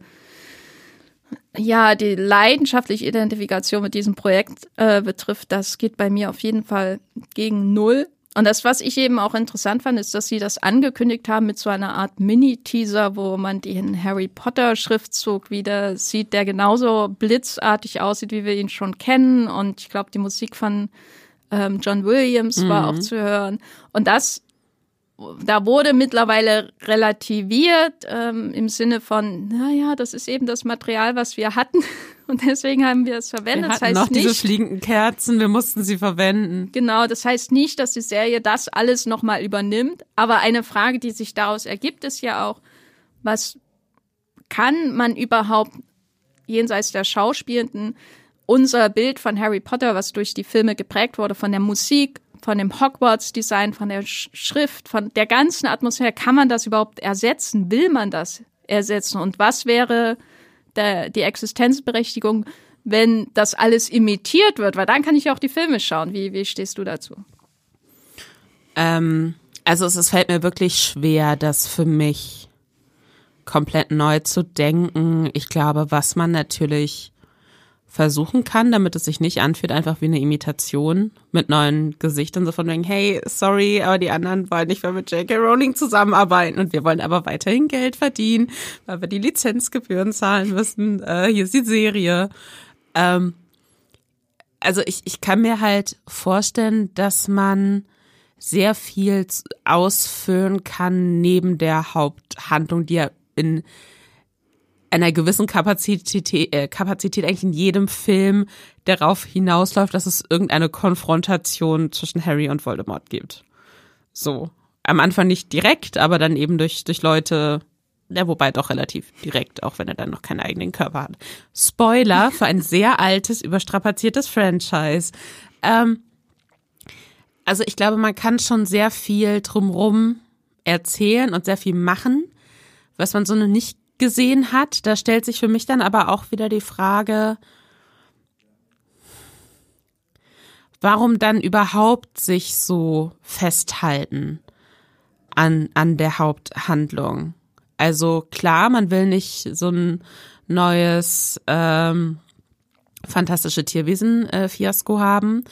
ja, die leidenschaftliche Identifikation mit diesem Projekt äh, betrifft, das geht bei mir auf jeden Fall gegen null. Und das, was ich eben auch interessant fand, ist, dass sie das angekündigt haben mit so einer Art Mini-Teaser, wo man den Harry Potter-Schriftzug wieder sieht, der genauso blitzartig aussieht, wie wir ihn schon kennen. Und ich glaube, die Musik von ähm, John Williams war auch zu hören. Und das da wurde mittlerweile relativiert ähm, im Sinne von, naja, das ist eben das Material, was wir hatten und deswegen haben wir es Wir verwendet. hatten das heißt noch diese nicht, fliegenden Kerzen, wir mussten sie verwenden. genau, das heißt nicht, dass die Serie das alles nochmal übernimmt, aber eine Frage, die sich daraus ergibt, ist ja auch, was kann man überhaupt jenseits der Schauspielenden unser Bild von Harry Potter, was durch die Filme geprägt wurde, von der Musik, von dem Hogwarts-Design, von der Schrift, von der ganzen Atmosphäre, kann man das überhaupt ersetzen? Will man das ersetzen? Und was wäre der, die Existenzberechtigung, wenn das alles imitiert wird? Weil dann kann ich auch die Filme schauen. Wie, wie stehst du dazu? Ähm, also es, es fällt mir wirklich schwer, das für mich komplett neu zu denken. Ich glaube, was man natürlich versuchen kann, damit es sich nicht anfühlt, einfach wie eine Imitation mit neuen Gesichtern, so von wegen, hey, sorry, aber die anderen wollen nicht mehr mit J.K. Rowling zusammenarbeiten und wir wollen aber weiterhin Geld verdienen, weil wir die Lizenzgebühren zahlen müssen. Äh, hier ist die Serie. Ähm, also ich, ich kann mir halt vorstellen, dass man sehr viel ausfüllen kann neben der Haupthandlung, die ja in einer gewissen Kapazität, äh, Kapazität eigentlich in jedem Film darauf hinausläuft, dass es irgendeine Konfrontation zwischen Harry und Voldemort gibt. So. Am Anfang nicht direkt, aber dann eben durch, durch Leute, ja, wobei doch relativ direkt, auch wenn er dann noch keinen eigenen Körper hat. Spoiler für ein sehr altes, überstrapaziertes Franchise. Ähm, also ich glaube, man kann schon sehr viel drumrum erzählen und sehr viel machen, was man so noch nicht gesehen hat. Da stellt sich für mich dann aber auch wieder die Frage, warum dann überhaupt sich so festhalten an, an der Haupthandlung. Also klar, man will nicht so ein neues ähm, fantastische Tierwesen-Fiasko äh, haben,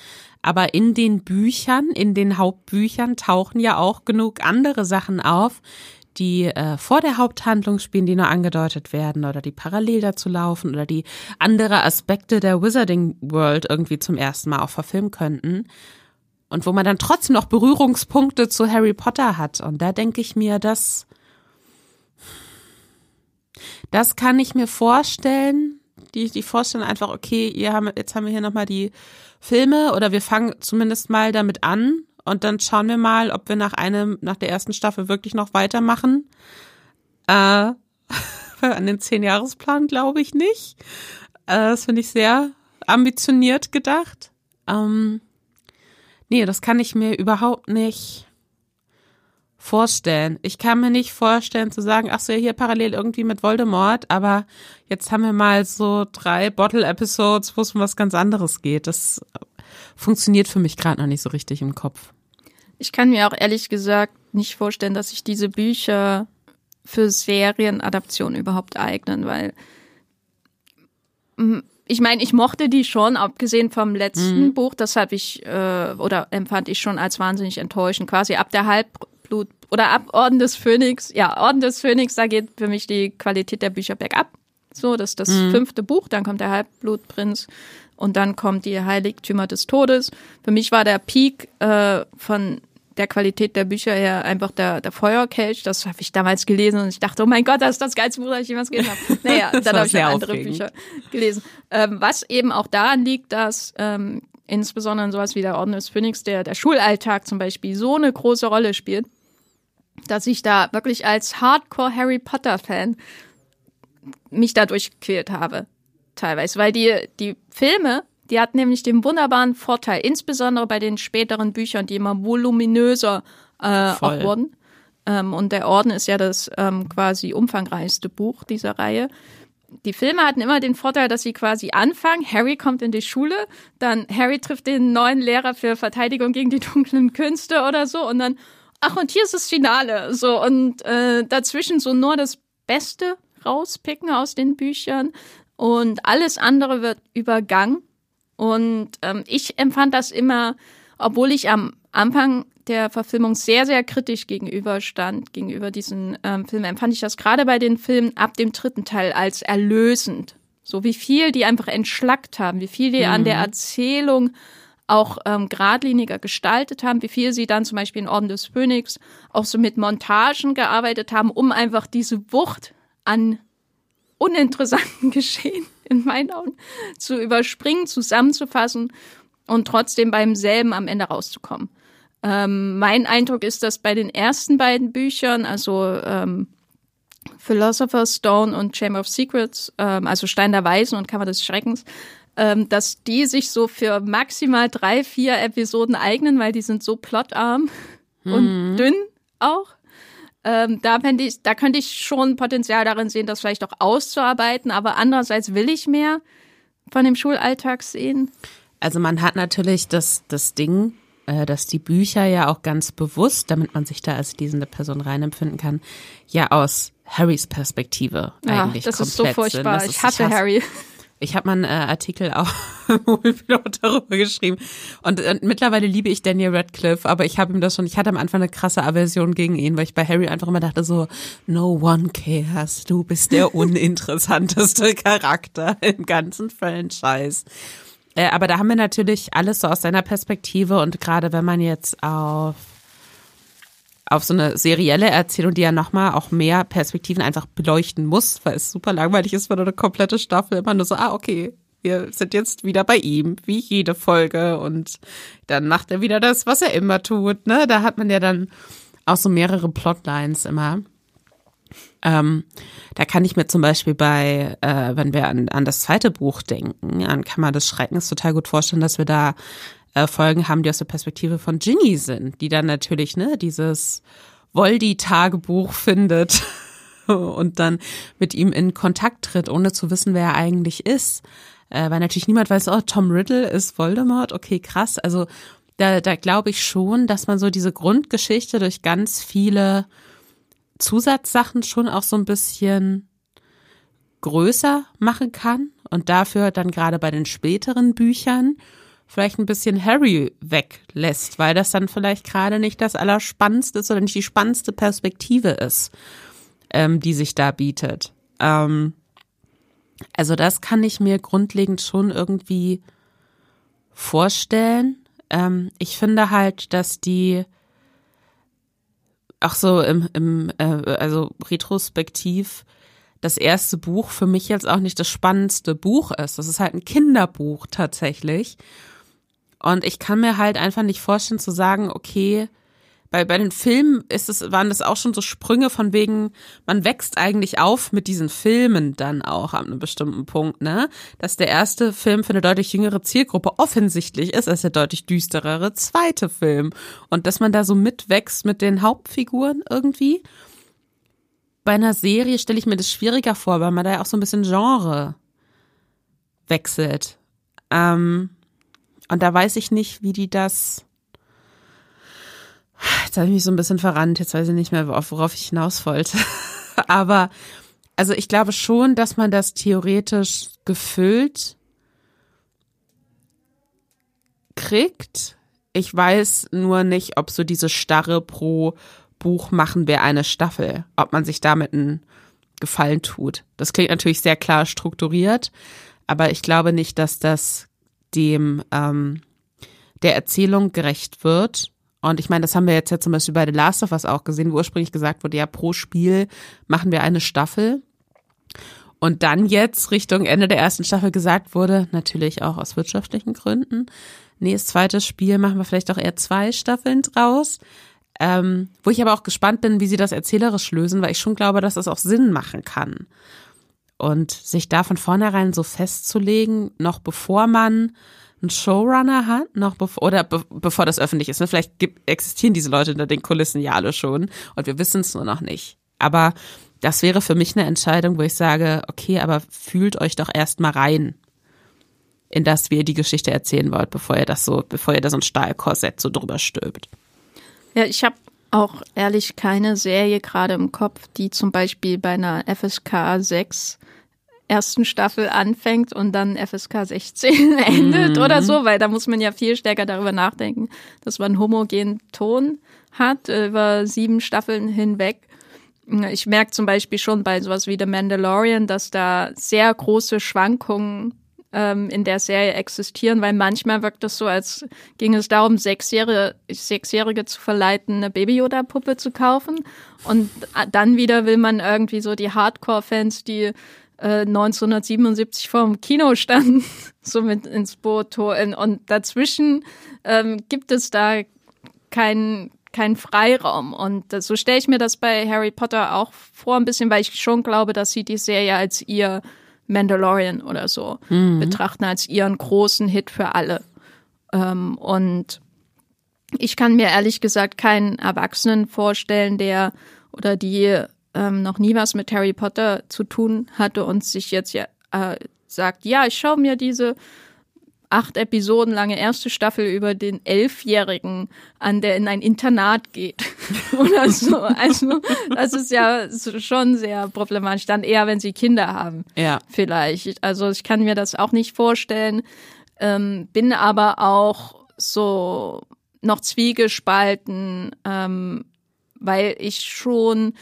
aber in den Büchern, in den Hauptbüchern tauchen ja auch genug andere Sachen auf, die äh, vor der Haupthandlung spielen, die nur angedeutet werden oder die parallel dazu laufen oder die andere Aspekte der Wizarding World irgendwie zum ersten Mal auch verfilmen könnten. Und wo man dann trotzdem noch Berührungspunkte zu Harry Potter hat. Und da denke ich mir, dass das kann ich mir vorstellen. Die, die vorstellen einfach, okay, ihr haben, jetzt haben wir hier nochmal die Filme oder wir fangen zumindest mal damit an und dann schauen wir mal, ob wir nach einem, nach der ersten Staffel wirklich noch weitermachen. Äh, an den Zehn-Jahresplan glaube ich nicht. Äh, das finde ich sehr ambitioniert gedacht. Ähm, nee, das kann ich mir überhaupt nicht vorstellen. Ich kann mir nicht vorstellen zu sagen, ach so, hier parallel irgendwie mit Voldemort, aber jetzt haben wir mal so drei Bottle-Episodes, wo es um was ganz anderes geht. Das funktioniert für mich gerade noch nicht so richtig im Kopf. Ich kann mir auch ehrlich gesagt nicht vorstellen, dass sich diese Bücher für Serienadaption überhaupt eignen, weil mm, ich meine, ich mochte die schon, abgesehen vom letzten mhm. Buch, das habe ich äh, oder empfand ich schon als wahnsinnig enttäuschend. Quasi ab der Halbblut oder ab Orden des Phönix, ja, Orden des Phönix, da geht für mich die Qualität der Bücher bergab. So, das ist das mhm. fünfte Buch, dann kommt der Halbblutprinz und dann kommt die Heiligtümer des Todes. Für mich war der Peak äh, von der Qualität der Bücher her einfach der, der Feuerkelch. Das habe ich damals gelesen und ich dachte, oh mein Gott, das ist das geilste Buch, das ich jemals gelesen habe. Naja, dann habe ich noch andere aufregend. Bücher gelesen. Ähm, was eben auch daran liegt, dass ähm, insbesondere sowas wie der Orden des Phönix, der, der Schulalltag zum Beispiel, so eine große Rolle spielt, dass ich da wirklich als Hardcore Harry Potter Fan mich da durchgequält habe. Teilweise, weil die, die Filme die hat nämlich den wunderbaren Vorteil, insbesondere bei den späteren Büchern, die immer voluminöser äh, auch wurden. Ähm, und der Orden ist ja das ähm, quasi umfangreichste Buch dieser Reihe. Die Filme hatten immer den Vorteil, dass sie quasi anfangen, Harry kommt in die Schule, dann Harry trifft den neuen Lehrer für Verteidigung gegen die dunklen Künste oder so und dann, ach und hier ist das Finale. So und äh, dazwischen so nur das Beste rauspicken aus den Büchern und alles andere wird übergangen. Und ähm, ich empfand das immer, obwohl ich am Anfang der Verfilmung sehr, sehr kritisch gegenüberstand, gegenüber diesen ähm, Filmen, empfand ich das gerade bei den Filmen ab dem dritten Teil als erlösend. So wie viel die einfach entschlackt haben, wie viel die mhm. an der mhm. Erzählung auch ähm, geradliniger gestaltet haben, wie viel sie dann zum Beispiel in Orden des Phönix auch so mit Montagen gearbeitet haben, um einfach diese Wucht an uninteressanten Geschehen in meinen Augen zu überspringen, zusammenzufassen und trotzdem beim selben am Ende rauszukommen. Ähm, mein Eindruck ist, dass bei den ersten beiden Büchern, also ähm, Philosopher's Stone und Chamber of Secrets, ähm, also Stein der Weisen und Kammer des Schreckens, ähm, dass die sich so für maximal drei, vier Episoden eignen, weil die sind so plotarm mhm. und dünn auch. Ähm, da, ich, da könnte ich schon Potenzial darin sehen, das vielleicht auch auszuarbeiten, aber andererseits will ich mehr von dem Schulalltag sehen. Also man hat natürlich das, das Ding, äh, dass die Bücher ja auch ganz bewusst, damit man sich da als lesende Person reinempfinden kann, ja aus Harrys Perspektive ja, eigentlich das komplett ist so furchtbar. Sind. ich hasse, ich hasse Harry. Ich habe mal einen äh, Artikel auch darüber geschrieben. Und, und mittlerweile liebe ich Daniel Radcliffe, aber ich habe ihm das schon, ich hatte am Anfang eine krasse Aversion gegen ihn, weil ich bei Harry einfach immer dachte so, no one cares, du bist der uninteressanteste Charakter im ganzen Franchise. Äh, aber da haben wir natürlich alles so aus seiner Perspektive und gerade wenn man jetzt auf auf so eine serielle Erzählung, die ja nochmal auch mehr Perspektiven einfach beleuchten muss, weil es super langweilig ist, wenn eine komplette Staffel immer nur so, ah, okay, wir sind jetzt wieder bei ihm, wie jede Folge und dann macht er wieder das, was er immer tut, ne? Da hat man ja dann auch so mehrere Plotlines immer. Ähm, da kann ich mir zum Beispiel bei, äh, wenn wir an, an das zweite Buch denken, an Kammer des Schreckens, total gut vorstellen, dass wir da äh, Folgen haben, die aus der Perspektive von Ginny sind, die dann natürlich, ne, dieses Voldy-Tagebuch findet und dann mit ihm in Kontakt tritt, ohne zu wissen, wer er eigentlich ist. Äh, weil natürlich niemand weiß, oh, Tom Riddle ist Voldemort, okay, krass. Also da, da glaube ich schon, dass man so diese Grundgeschichte durch ganz viele Zusatzsachen schon auch so ein bisschen größer machen kann und dafür dann gerade bei den späteren Büchern vielleicht ein bisschen Harry weglässt, weil das dann vielleicht gerade nicht das Allerspannendste ist oder nicht die spannendste Perspektive ist, ähm, die sich da bietet. Ähm, also das kann ich mir grundlegend schon irgendwie vorstellen. Ähm, ich finde halt, dass die auch so im, im äh, also retrospektiv das erste Buch für mich jetzt auch nicht das spannendste Buch ist. Das ist halt ein Kinderbuch tatsächlich. Und ich kann mir halt einfach nicht vorstellen zu sagen, okay, bei, bei den Filmen ist es, waren das auch schon so Sprünge von wegen, man wächst eigentlich auf mit diesen Filmen dann auch an einem bestimmten Punkt, ne? Dass der erste Film für eine deutlich jüngere Zielgruppe offensichtlich ist als der deutlich düsterere zweite Film. Und dass man da so mitwächst mit den Hauptfiguren irgendwie. Bei einer Serie stelle ich mir das schwieriger vor, weil man da ja auch so ein bisschen Genre wechselt. Ähm, und da weiß ich nicht, wie die das. Jetzt habe ich mich so ein bisschen verrannt, jetzt weiß ich nicht mehr, worauf ich hinaus wollte. Aber also ich glaube schon, dass man das theoretisch gefüllt kriegt. Ich weiß nur nicht, ob so diese Starre pro Buch machen wir eine Staffel, ob man sich damit einen Gefallen tut. Das klingt natürlich sehr klar strukturiert, aber ich glaube nicht, dass das dem ähm, der Erzählung gerecht wird. Und ich meine, das haben wir jetzt ja zum Beispiel bei The Last of Us auch gesehen, wo ursprünglich gesagt wurde, ja, pro Spiel machen wir eine Staffel. Und dann jetzt Richtung Ende der ersten Staffel gesagt wurde, natürlich auch aus wirtschaftlichen Gründen, nee, das zweite Spiel machen wir vielleicht auch eher zwei Staffeln draus. Ähm, wo ich aber auch gespannt bin, wie sie das erzählerisch lösen, weil ich schon glaube, dass das auch Sinn machen kann. Und sich da von vornherein so festzulegen, noch bevor man einen Showrunner hat, noch bevor, oder be bevor das öffentlich ist. Ne? Vielleicht gibt, existieren diese Leute hinter den Kulissen ja alle schon und wir wissen es nur noch nicht. Aber das wäre für mich eine Entscheidung, wo ich sage, okay, aber fühlt euch doch erst mal rein in das, wie ihr die Geschichte erzählen wollt, bevor ihr das so, bevor ihr da so ein Stahlkorsett so drüber stülpt. Ja, ich habe auch ehrlich keine Serie gerade im Kopf, die zum Beispiel bei einer FSK 6 ersten Staffel anfängt und dann FSK 16 endet mhm. oder so, weil da muss man ja viel stärker darüber nachdenken, dass man einen homogenen Ton hat über sieben Staffeln hinweg. Ich merke zum Beispiel schon bei sowas wie The Mandalorian, dass da sehr große Schwankungen ähm, in der Serie existieren, weil manchmal wirkt es so, als ging es darum, Sechsjährige, Sechsjährige zu verleiten, eine Baby-Yoda-Puppe zu kaufen. Und dann wieder will man irgendwie so die Hardcore-Fans, die 1977 äh, vor dem Kino standen, so mit ins Boot holen. Und dazwischen ähm, gibt es da kein, keinen Freiraum. Und so stelle ich mir das bei Harry Potter auch vor, ein bisschen, weil ich schon glaube, dass sie die Serie als ihr Mandalorian oder so mhm. betrachten, als ihren großen Hit für alle. Ähm, und ich kann mir ehrlich gesagt keinen Erwachsenen vorstellen, der oder die ähm, noch nie was mit Harry Potter zu tun hatte und sich jetzt ja äh, sagt, ja, ich schaue mir diese acht Episoden lange erste Staffel über den Elfjährigen an, der in ein Internat geht oder so. Also das ist ja schon sehr problematisch. Dann eher, wenn sie Kinder haben, ja. vielleicht. Also ich kann mir das auch nicht vorstellen. Ähm, bin aber auch so noch zwiegespalten, ähm, weil ich schon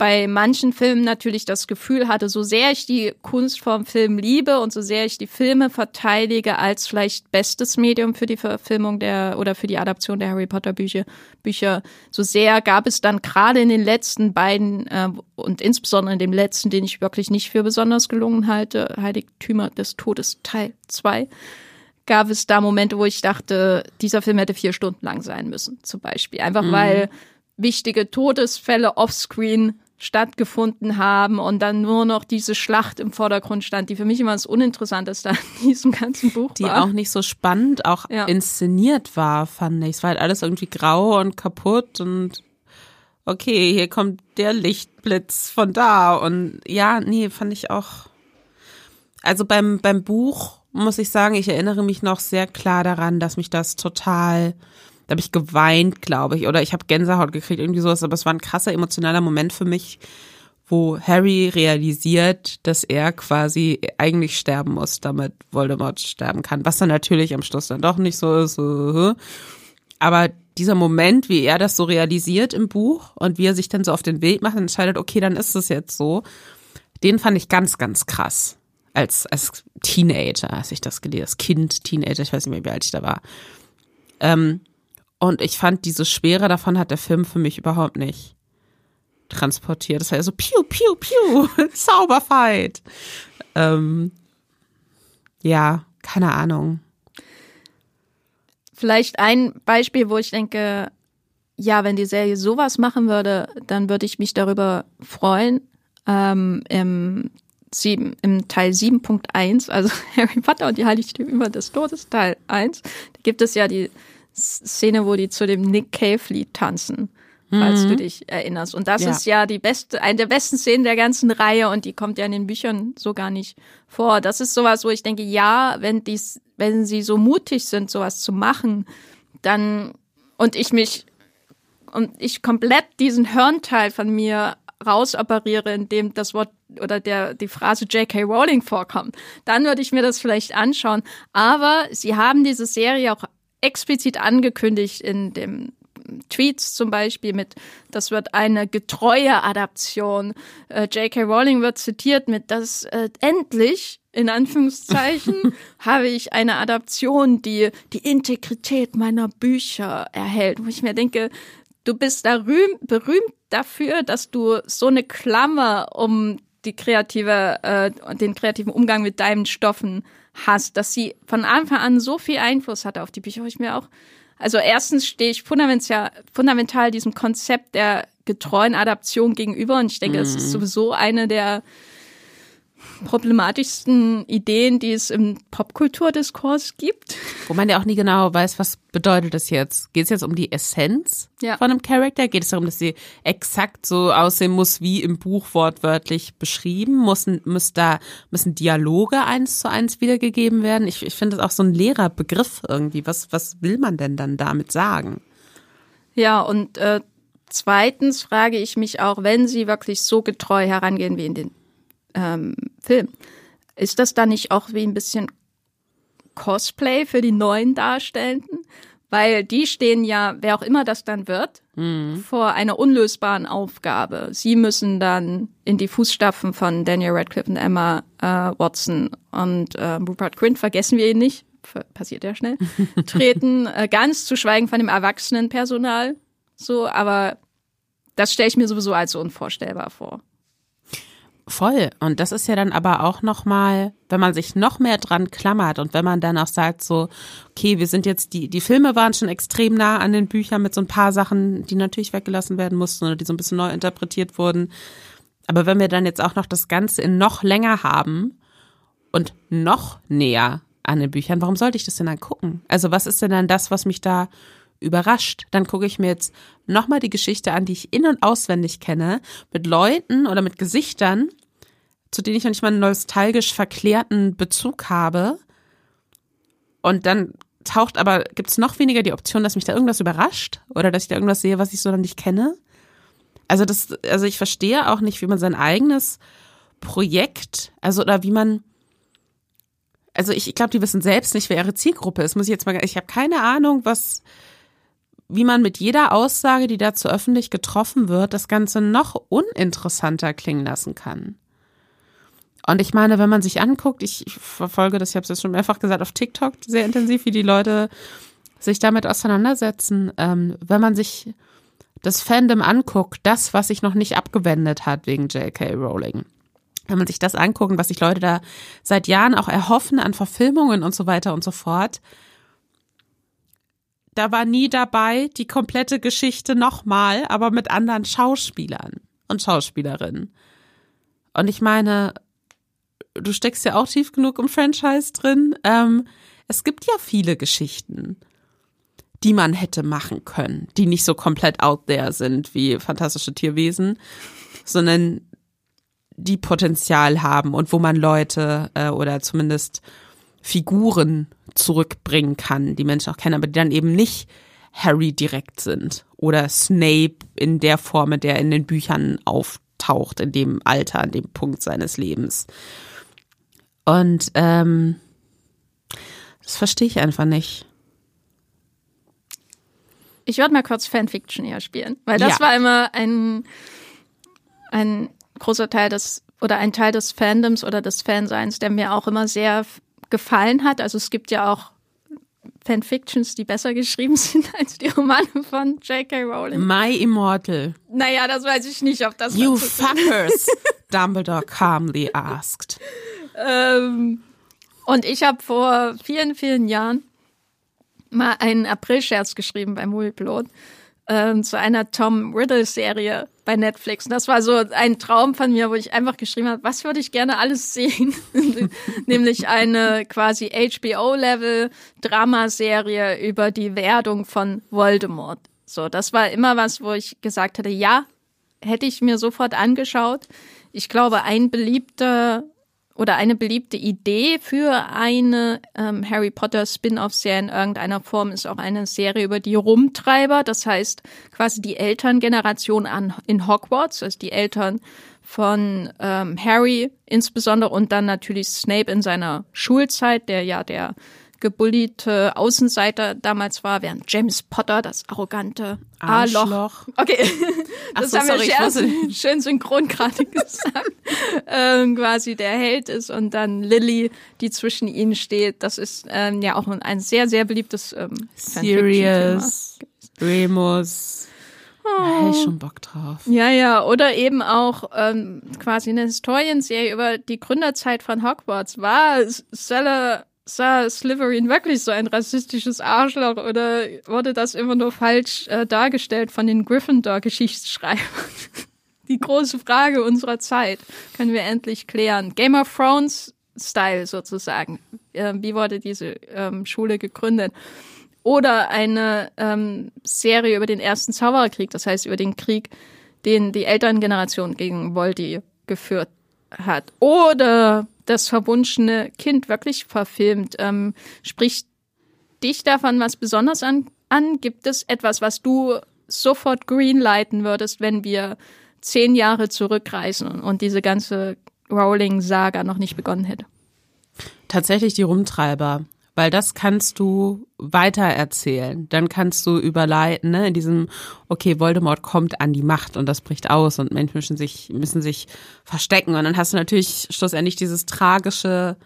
bei manchen Filmen natürlich das Gefühl hatte, so sehr ich die Kunst vom Film liebe und so sehr ich die Filme verteidige als vielleicht bestes Medium für die Verfilmung der oder für die Adaption der Harry Potter Bücher, Bücher so sehr gab es dann gerade in den letzten beiden äh, und insbesondere in dem letzten, den ich wirklich nicht für besonders gelungen halte, Heiligtümer des Todes Teil 2, gab es da Momente, wo ich dachte, dieser Film hätte vier Stunden lang sein müssen, zum Beispiel. Einfach mhm. weil wichtige Todesfälle offscreen stattgefunden haben und dann nur noch diese Schlacht im Vordergrund stand, die für mich immer das Uninteressanteste an diesem ganzen Buch die war. Die auch nicht so spannend auch ja. inszeniert war, fand ich. Es war halt alles irgendwie grau und kaputt und okay, hier kommt der Lichtblitz von da und ja, nee, fand ich auch. Also beim, beim Buch muss ich sagen, ich erinnere mich noch sehr klar daran, dass mich das total da habe ich geweint, glaube ich, oder ich habe Gänsehaut gekriegt, irgendwie sowas, aber es war ein krasser emotionaler Moment für mich, wo Harry realisiert, dass er quasi eigentlich sterben muss, damit Voldemort sterben kann, was dann natürlich am Schluss dann doch nicht so ist. Aber dieser Moment, wie er das so realisiert im Buch und wie er sich dann so auf den Weg macht und entscheidet, okay, dann ist es jetzt so, den fand ich ganz, ganz krass. Als, als Teenager, als ich das gelesen, als Kind, Teenager, ich weiß nicht mehr, wie alt ich da war. Ähm, und ich fand, diese Schwere davon hat der Film für mich überhaupt nicht transportiert. Das war ja so piu, piu, piu, Zauberfight. Ähm, ja, keine Ahnung. Vielleicht ein Beispiel, wo ich denke, ja, wenn die Serie sowas machen würde, dann würde ich mich darüber freuen. Ähm, im, sieben, Im Teil 7.1, also Harry Potter und die Heiligtümer des Todes, Teil 1, da gibt es ja die Szene, wo die zu dem Nick Cave-Lied tanzen, falls mhm. du dich erinnerst. Und das ja. ist ja die beste, eine der besten Szenen der ganzen Reihe und die kommt ja in den Büchern so gar nicht vor. Das ist sowas, wo ich denke, ja, wenn dies, wenn sie so mutig sind, sowas zu machen, dann und ich mich und ich komplett diesen Hörnteil von mir rausoperiere, in dem das Wort oder der die Phrase J.K. Rowling vorkommt, dann würde ich mir das vielleicht anschauen. Aber sie haben diese Serie auch explizit angekündigt in dem Tweets zum Beispiel mit, das wird eine getreue Adaption. Äh, J.K. Rowling wird zitiert mit, dass äh, endlich, in Anführungszeichen, habe ich eine Adaption, die die Integrität meiner Bücher erhält. Wo ich mir denke, du bist da berühmt dafür, dass du so eine Klammer um die kreative, äh, den kreativen Umgang mit deinen Stoffen hast, dass sie von Anfang an so viel Einfluss hatte auf die Bücher, wo ich mir auch, also erstens stehe ich fundamental, fundamental diesem Konzept der getreuen Adaption gegenüber und ich denke, es ist mhm. sowieso eine der problematischsten Ideen, die es im Popkulturdiskurs gibt. Wo man ja auch nie genau weiß, was bedeutet das jetzt? Geht es jetzt um die Essenz ja. von einem Charakter? Geht es darum, dass sie exakt so aussehen muss, wie im Buch wortwörtlich beschrieben? Müssen, müssen da, müssen Dialoge eins zu eins wiedergegeben werden? Ich, ich finde das auch so ein leerer Begriff irgendwie. Was, was will man denn dann damit sagen? Ja, und äh, zweitens frage ich mich auch, wenn sie wirklich so getreu herangehen wie in den ähm, Film. Ist das dann nicht auch wie ein bisschen Cosplay für die neuen Darstellenden? Weil die stehen ja, wer auch immer das dann wird, mhm. vor einer unlösbaren Aufgabe. Sie müssen dann in die Fußstapfen von Daniel Radcliffe und Emma äh, Watson und äh, Rupert Quint, vergessen wir ihn nicht, passiert ja schnell, treten, äh, ganz zu schweigen von dem Erwachsenenpersonal. So, aber das stelle ich mir sowieso als so unvorstellbar vor. Voll. Und das ist ja dann aber auch nochmal, wenn man sich noch mehr dran klammert und wenn man dann auch sagt so, okay, wir sind jetzt, die, die Filme waren schon extrem nah an den Büchern mit so ein paar Sachen, die natürlich weggelassen werden mussten oder die so ein bisschen neu interpretiert wurden. Aber wenn wir dann jetzt auch noch das Ganze in noch länger haben und noch näher an den Büchern, warum sollte ich das denn dann gucken? Also was ist denn dann das, was mich da überrascht. Dann gucke ich mir jetzt nochmal die Geschichte an, die ich in- und auswendig kenne, mit Leuten oder mit Gesichtern, zu denen ich noch nicht mal einen nostalgisch verklärten Bezug habe. Und dann taucht aber, gibt es noch weniger die Option, dass mich da irgendwas überrascht oder dass ich da irgendwas sehe, was ich so noch nicht kenne. Also das, also ich verstehe auch nicht, wie man sein eigenes Projekt, also oder wie man, also ich, ich glaube, die wissen selbst nicht, wer ihre Zielgruppe ist. Muss ich jetzt mal, ich habe keine Ahnung, was, wie man mit jeder Aussage, die dazu öffentlich getroffen wird, das Ganze noch uninteressanter klingen lassen kann. Und ich meine, wenn man sich anguckt, ich, verfolge das, ich habe es jetzt schon mehrfach gesagt, auf TikTok sehr intensiv, wie die Leute sich damit auseinandersetzen. Ähm, wenn man sich das Fandom anguckt, das, was sich noch nicht abgewendet hat wegen J.K. Rowling, wenn man sich das anguckt, was sich Leute da seit Jahren auch erhoffen an Verfilmungen und so weiter und so fort, da war nie dabei die komplette Geschichte nochmal, aber mit anderen Schauspielern und Schauspielerinnen. Und ich meine, du steckst ja auch tief genug im Franchise drin. Ähm, es gibt ja viele Geschichten, die man hätte machen können, die nicht so komplett out there sind wie fantastische Tierwesen, sondern die Potenzial haben und wo man Leute äh, oder zumindest Figuren zurückbringen kann, die Menschen auch kennen, aber die dann eben nicht Harry direkt sind oder Snape in der Form, der in den Büchern auftaucht, in dem Alter, an dem Punkt seines Lebens. Und ähm, das verstehe ich einfach nicht. Ich würde mal kurz Fanfiction eher spielen, weil das Ja. war immer ein, ein großer Teil des oder ein Teil des Fandoms oder des Fanseins, der mir auch immer sehr gefallen hat. Also es gibt ja auch Fanfictions, die besser geschrieben sind als die Romane von J.K. Rowling. My Immortal. Naja, das weiß ich nicht, ob das You fuckers, Dumbledore calmly asked. Ähm, und ich habe vor vielen, vielen Jahren mal einen Aprilscherz geschrieben beim Movieplot ähm, zu einer Tom Riddle-Serie bei Netflix. Und das war so ein Traum von mir, wo ich einfach geschrieben habe, was würde ich gerne alles sehen? Nämlich eine quasi HBO-Level-Dramaserie über die Werdung von Voldemort. So, das war immer was, wo ich gesagt hätte, ja, hätte ich mir sofort angeschaut. Ich glaube, ein beliebter oder eine beliebte Idee für eine ähm, Harry Potter Spin-off-Serie in irgendeiner Form ist auch eine Serie über die Rumtreiber, das heißt quasi die Elterngeneration an in Hogwarts, also die Eltern von ähm, Harry insbesondere und dann natürlich Snape in seiner Schulzeit, der ja der gebulliete Außenseiter damals war, während James Potter das arrogante A-Loch. Arschloch. Okay, das so, haben wir sorry, wusste- schön synchron gerade gesagt. ähm, quasi der Held ist und dann Lily, die zwischen ihnen steht. Das ist ähm, ja auch ein, ein sehr, sehr beliebtes ähm. Sirius, Remus. Da hätte ich schon Bock drauf. Ja, ja, oder eben auch ähm, quasi eine Historienserie über die Gründerzeit von Hogwarts. War Stella sah Slytherin wirklich so ein rassistisches Arschloch oder wurde das immer nur falsch äh, dargestellt von den Gryffindor-Geschichtsschreibern? Die große Frage unserer Zeit können wir endlich klären. Game of Thrones Style sozusagen. Äh, wie wurde diese ähm, Schule gegründet? Oder eine ähm, Serie über den ersten Zaubererkrieg, das heißt über den Krieg, den die Elterngeneration gegen Voldy geführt hat. Oder das verwunschene Kind wirklich verfilmt. Ähm, spricht dich davon was besonders an, an? Gibt es etwas, was du sofort greenlighten würdest, wenn wir zehn Jahre zurückreisen und diese ganze Rowling-Saga noch nicht begonnen hätte? Tatsächlich die Rumtreiber. Weil das kannst du weitererzählen. Dann kannst du überleiten, ne, in diesem, okay, Voldemort kommt an die Macht und das bricht aus und Menschen müssen sich, müssen sich verstecken. Und dann hast du natürlich schlussendlich dieses tragische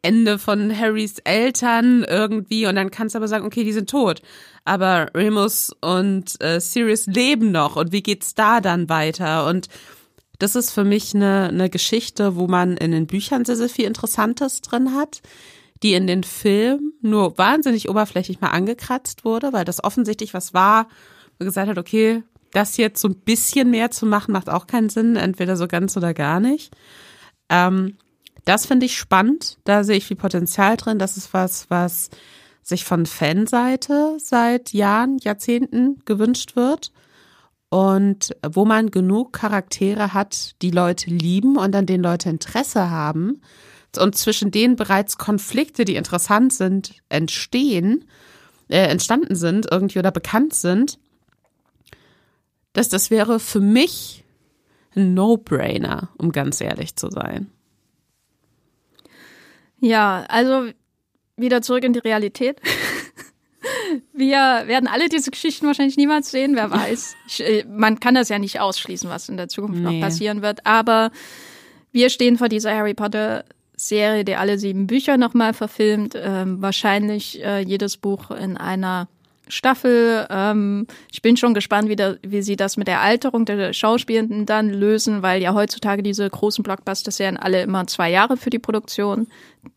Ende von Harrys Eltern irgendwie und dann kannst du aber sagen, okay, die sind tot. Aber Remus und äh, Sirius leben noch und wie geht's da dann weiter? Und das ist für mich eine, eine Geschichte, wo man in den Büchern sehr, sehr viel Interessantes drin hat, die in den Filmen nur wahnsinnig oberflächlich mal angekratzt wurde, weil das offensichtlich was war, wo gesagt hat, okay, das jetzt so ein bisschen mehr zu machen, macht auch keinen Sinn, entweder so ganz oder gar nicht. Ähm, das finde ich spannend, da sehe ich viel Potenzial drin. Das ist was, was sich von Fanseite seit Jahren, Jahrzehnten gewünscht wird und wo man genug Charaktere hat, die Leute lieben und an denen Leute Interesse haben und zwischen denen bereits Konflikte, die interessant sind, entstehen, äh, entstanden sind irgendwie oder bekannt sind, dass das wäre für mich ein No-Brainer, um ganz ehrlich zu sein. Ja, also wieder zurück in die Realität. Wir werden alle diese Geschichten wahrscheinlich niemals sehen, wer weiß. Ich, äh, man kann das ja nicht ausschließen, was in der Zukunft nee. noch passieren wird. Aber wir stehen vor dieser Harry Potter Serie, die alle sieben Bücher nochmal verfilmt. Ähm, wahrscheinlich äh, jedes Buch in einer Staffel. Ähm, ich bin schon gespannt, wie, da, wie sie das mit der Alterung der Schauspielenden dann lösen, weil ja heutzutage diese großen Blockbuster-Serien alle immer zwei Jahre für die Produktion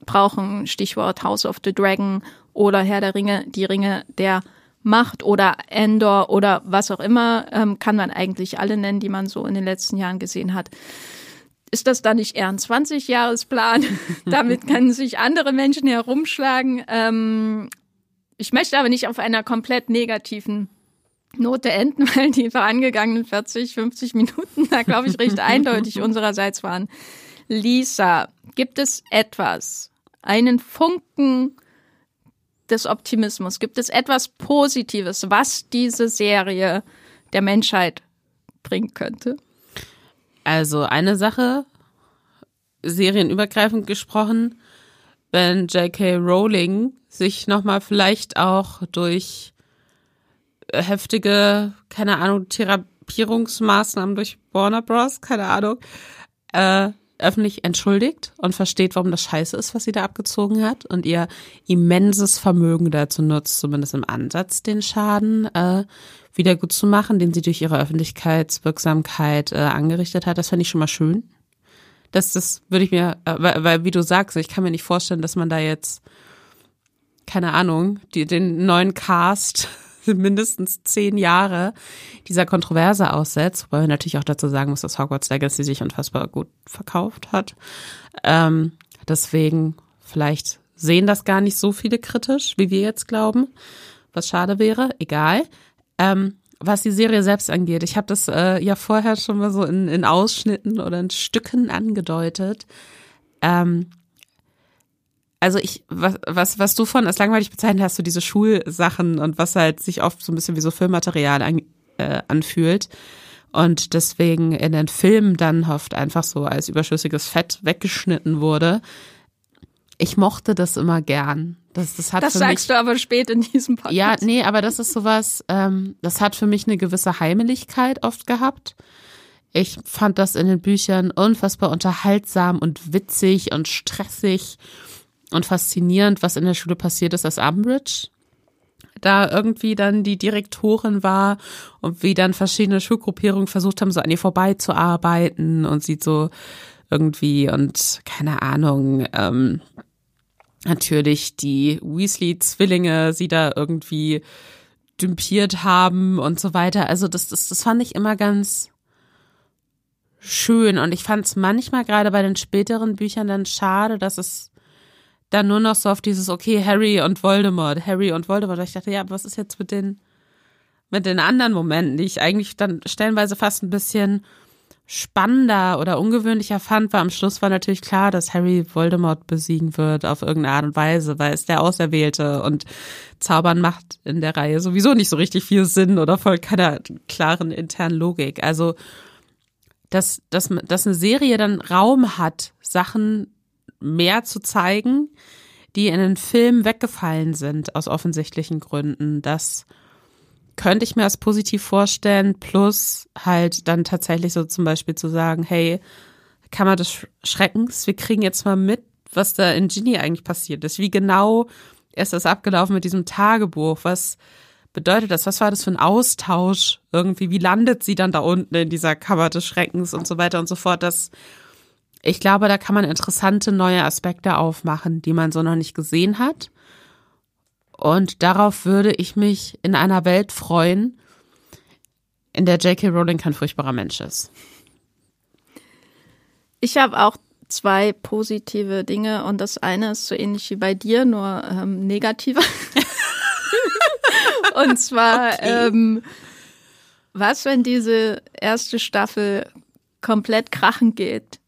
brauchen. Stichwort House of the Dragon oder Herr der Ringe, die Ringe der Macht oder Endor oder was auch immer, ähm, kann man eigentlich alle nennen, die man so in den letzten Jahren gesehen hat. Ist das dann nicht eher ein 20-Jahresplan? Damit können sich andere Menschen herumschlagen. Ähm, ich möchte aber nicht auf einer komplett negativen Note enden, weil die vorangegangenen 40, 50 Minuten da, glaube ich, recht eindeutig unsererseits waren. Lisa, gibt es etwas, einen Funken des Optimismus? Gibt es etwas Positives, was diese Serie der Menschheit bringen könnte? Also eine Sache, serienübergreifend gesprochen, wenn J.K. Rowling sich nochmal vielleicht auch durch heftige, keine Ahnung, Therapierungsmaßnahmen durch Warner Bros., keine Ahnung, äh, öffentlich entschuldigt und versteht, warum das scheiße ist, was sie da abgezogen hat und ihr immenses Vermögen dazu nutzt, zumindest im Ansatz den Schaden äh, wieder gut zu machen, den sie durch ihre Öffentlichkeitswirksamkeit äh, angerichtet hat. Das fände ich schon mal schön. Das, das würde ich mir, äh, weil, weil, wie du sagst, ich kann mir nicht vorstellen, dass man da jetzt, keine Ahnung, die, den neuen Cast mindestens zehn Jahre dieser Kontroverse aussetzt, wobei man natürlich auch dazu sagen muss, dass Hogwarts Legacy sich unfassbar gut verkauft hat. Ähm, deswegen vielleicht sehen das gar nicht so viele kritisch, wie wir jetzt glauben, was schade wäre. Egal. Ähm, was die Serie selbst angeht, ich habe das äh, ja vorher schon mal so in, in Ausschnitten oder in Stücken angedeutet. Ähm, also ich, was, was, was du von als langweilig bezeichnet hast, so diese Schulsachen und was halt sich oft so ein bisschen wie so Filmmaterial an, äh, anfühlt. Und deswegen in den Filmen dann oft einfach so als überschüssiges Fett weggeschnitten wurde. Ich mochte das immer gern. Das, das, hat das für sagst mich, du aber spät in diesem Podcast. Ja, nee, aber das ist sowas, ähm, das hat für mich eine gewisse Heimeligkeit oft gehabt. Ich fand das in den Büchern unfassbar unterhaltsam und witzig und stressig und faszinierend, was in der Schule passiert ist, als Umbridge da irgendwie dann die Direktorin war und wie dann verschiedene Schulgruppierungen versucht haben, so an ihr vorbeizuarbeiten und sie so irgendwie und keine Ahnung, ähm, natürlich die Weasley-Zwillinge sie da irgendwie dümpiert haben und so weiter. Also das, das, das fand ich immer ganz schön und ich fand es manchmal gerade bei den späteren Büchern dann schade, dass es dann nur noch so auf dieses, okay, Harry und Voldemort, Harry und Voldemort. Ich dachte, ja, was ist jetzt mit den, mit den anderen Momenten, die ich eigentlich dann stellenweise fast ein bisschen spannender oder ungewöhnlicher fand, war am Schluss war natürlich klar, dass Harry Voldemort besiegen wird auf irgendeine Art und Weise, weil es der Auserwählte und Zaubern macht in der Reihe sowieso nicht so richtig viel Sinn oder folgt keiner klaren internen Logik. Also, dass, dass, dass eine Serie dann Raum hat, Sachen mehr zu zeigen, die in den Filmen weggefallen sind aus offensichtlichen Gründen. Das könnte ich mir als positiv vorstellen, plus halt dann tatsächlich so zum Beispiel zu sagen, hey, Kammer des Schreckens, wir kriegen jetzt mal mit, was da in Ginny eigentlich passiert ist. Wie genau ist das abgelaufen mit diesem Tagebuch? Was bedeutet das? Was war das für ein Austausch irgendwie? Wie landet sie dann da unten in dieser Kammer des Schreckens und so weiter und so fort? Das, ich glaube, da kann man interessante neue Aspekte aufmachen, die man so noch nicht gesehen hat. Und darauf würde ich mich in einer Welt freuen, in der J.K. Rowling kein furchtbarer Mensch ist. Ich habe auch zwei positive Dinge und das eine ist so ähnlich wie bei dir, nur ähm, negativer. und zwar, okay. ähm, was, wenn diese erste Staffel komplett krachen geht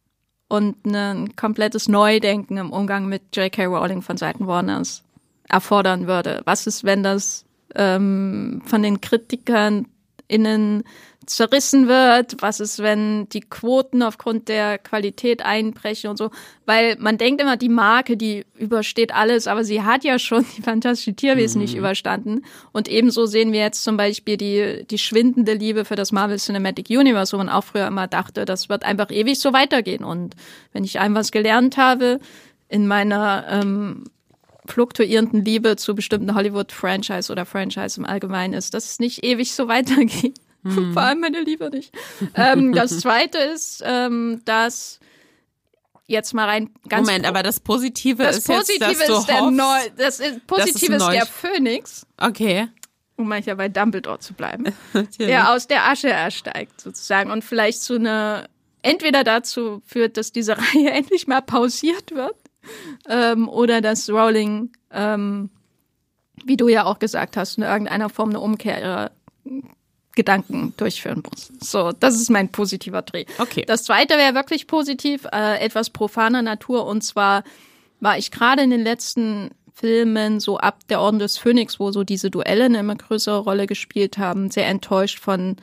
und ein komplettes Neudenken im Umgang mit J.K. Rowling von Seiten Warners erfordern würde? Was ist, wenn das ähm, von den Kritikern innen zerrissen wird, was ist, wenn die Quoten aufgrund der Qualität einbrechen und so, weil man denkt immer, die Marke, die übersteht alles, aber sie hat ja schon die fantastische Tierwesen mhm. nicht überstanden. Und ebenso sehen wir jetzt zum Beispiel die, die schwindende Liebe für das Marvel Cinematic Universe, wo man auch früher immer dachte, das wird einfach ewig so weitergehen. Und wenn ich einem was gelernt habe in meiner ähm, fluktuierenden Liebe zu bestimmten Hollywood-Franchise oder Franchise im Allgemeinen ist, dass es nicht ewig so weitergeht. Hm. Vor allem meine Liebe nicht. ähm, das zweite ist, ähm, dass jetzt mal rein ganz Moment, aber das Positive das ist Positive jetzt, dass ist der hoffst, Neu das ist, Positive ist, ist der Phönix. Okay. Um mal hier bei Dumbledore zu bleiben. der aus der Asche ersteigt sozusagen und vielleicht zu einer entweder dazu führt, dass diese Reihe endlich mal pausiert wird ähm, oder dass Rowling, ähm, wie du ja auch gesagt hast, in irgendeiner Form eine Umkehr ihrer Gedanken durchführen muss. So, das ist mein positiver Dreh. Okay. Das zweite wäre wirklich positiv, äh, etwas profaner Natur und zwar war ich gerade in den letzten Filmen so ab der Orden des Phönix, wo so diese Duelle eine immer größere Rolle gespielt haben, sehr enttäuscht von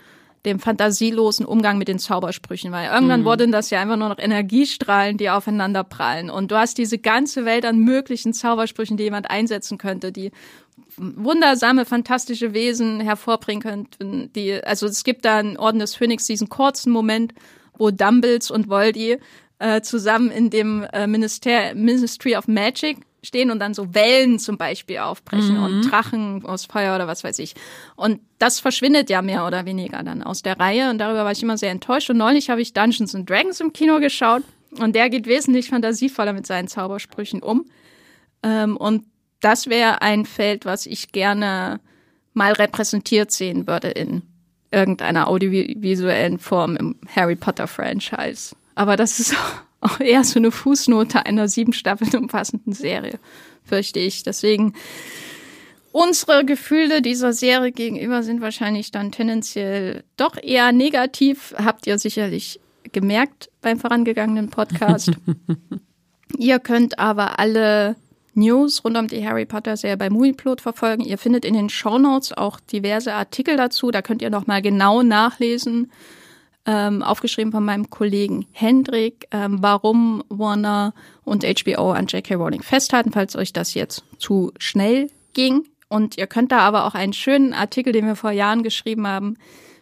dem fantasielosen Umgang mit den Zaubersprüchen, weil irgendwann mhm. wurden das ja einfach nur noch Energiestrahlen, die aufeinander prallen. Und du hast diese ganze Welt an möglichen Zaubersprüchen, die jemand einsetzen könnte, die wundersame, fantastische Wesen hervorbringen könnten. Die, also es gibt da in Orden des Phönix diesen kurzen Moment, wo Dumbles und Voldy äh, zusammen in dem äh, Minister Ministry of Magic stehen und dann so Wellen zum Beispiel aufbrechen mhm. und Drachen aus Feuer oder was weiß ich. Und das verschwindet ja mehr oder weniger dann aus der Reihe und darüber war ich immer sehr enttäuscht. Und neulich habe ich Dungeons and Dragons im Kino geschaut und der geht wesentlich fantasievoller mit seinen Zaubersprüchen um. Ähm, und das wäre ein Feld, was ich gerne mal repräsentiert sehen würde in irgendeiner audiovisuellen Form im Harry Potter Franchise. Aber das ist auch eher so eine Fußnote einer sieben Staffeln umfassenden Serie, fürchte ich. Deswegen unsere Gefühle dieser Serie gegenüber sind wahrscheinlich dann tendenziell doch eher negativ. Habt ihr sicherlich gemerkt beim vorangegangenen Podcast. ihr könnt aber alle News rund um die Harry Potter Serie bei Movieplot verfolgen. Ihr findet in den Show Notes auch diverse Artikel dazu. Da könnt ihr noch mal genau nachlesen, ähm, aufgeschrieben von meinem Kollegen Hendrik, ähm, warum Warner und HBO an J.K. Rowling festhalten, falls euch das jetzt zu schnell ging. Und ihr könnt da aber auch einen schönen Artikel, den wir vor Jahren geschrieben haben,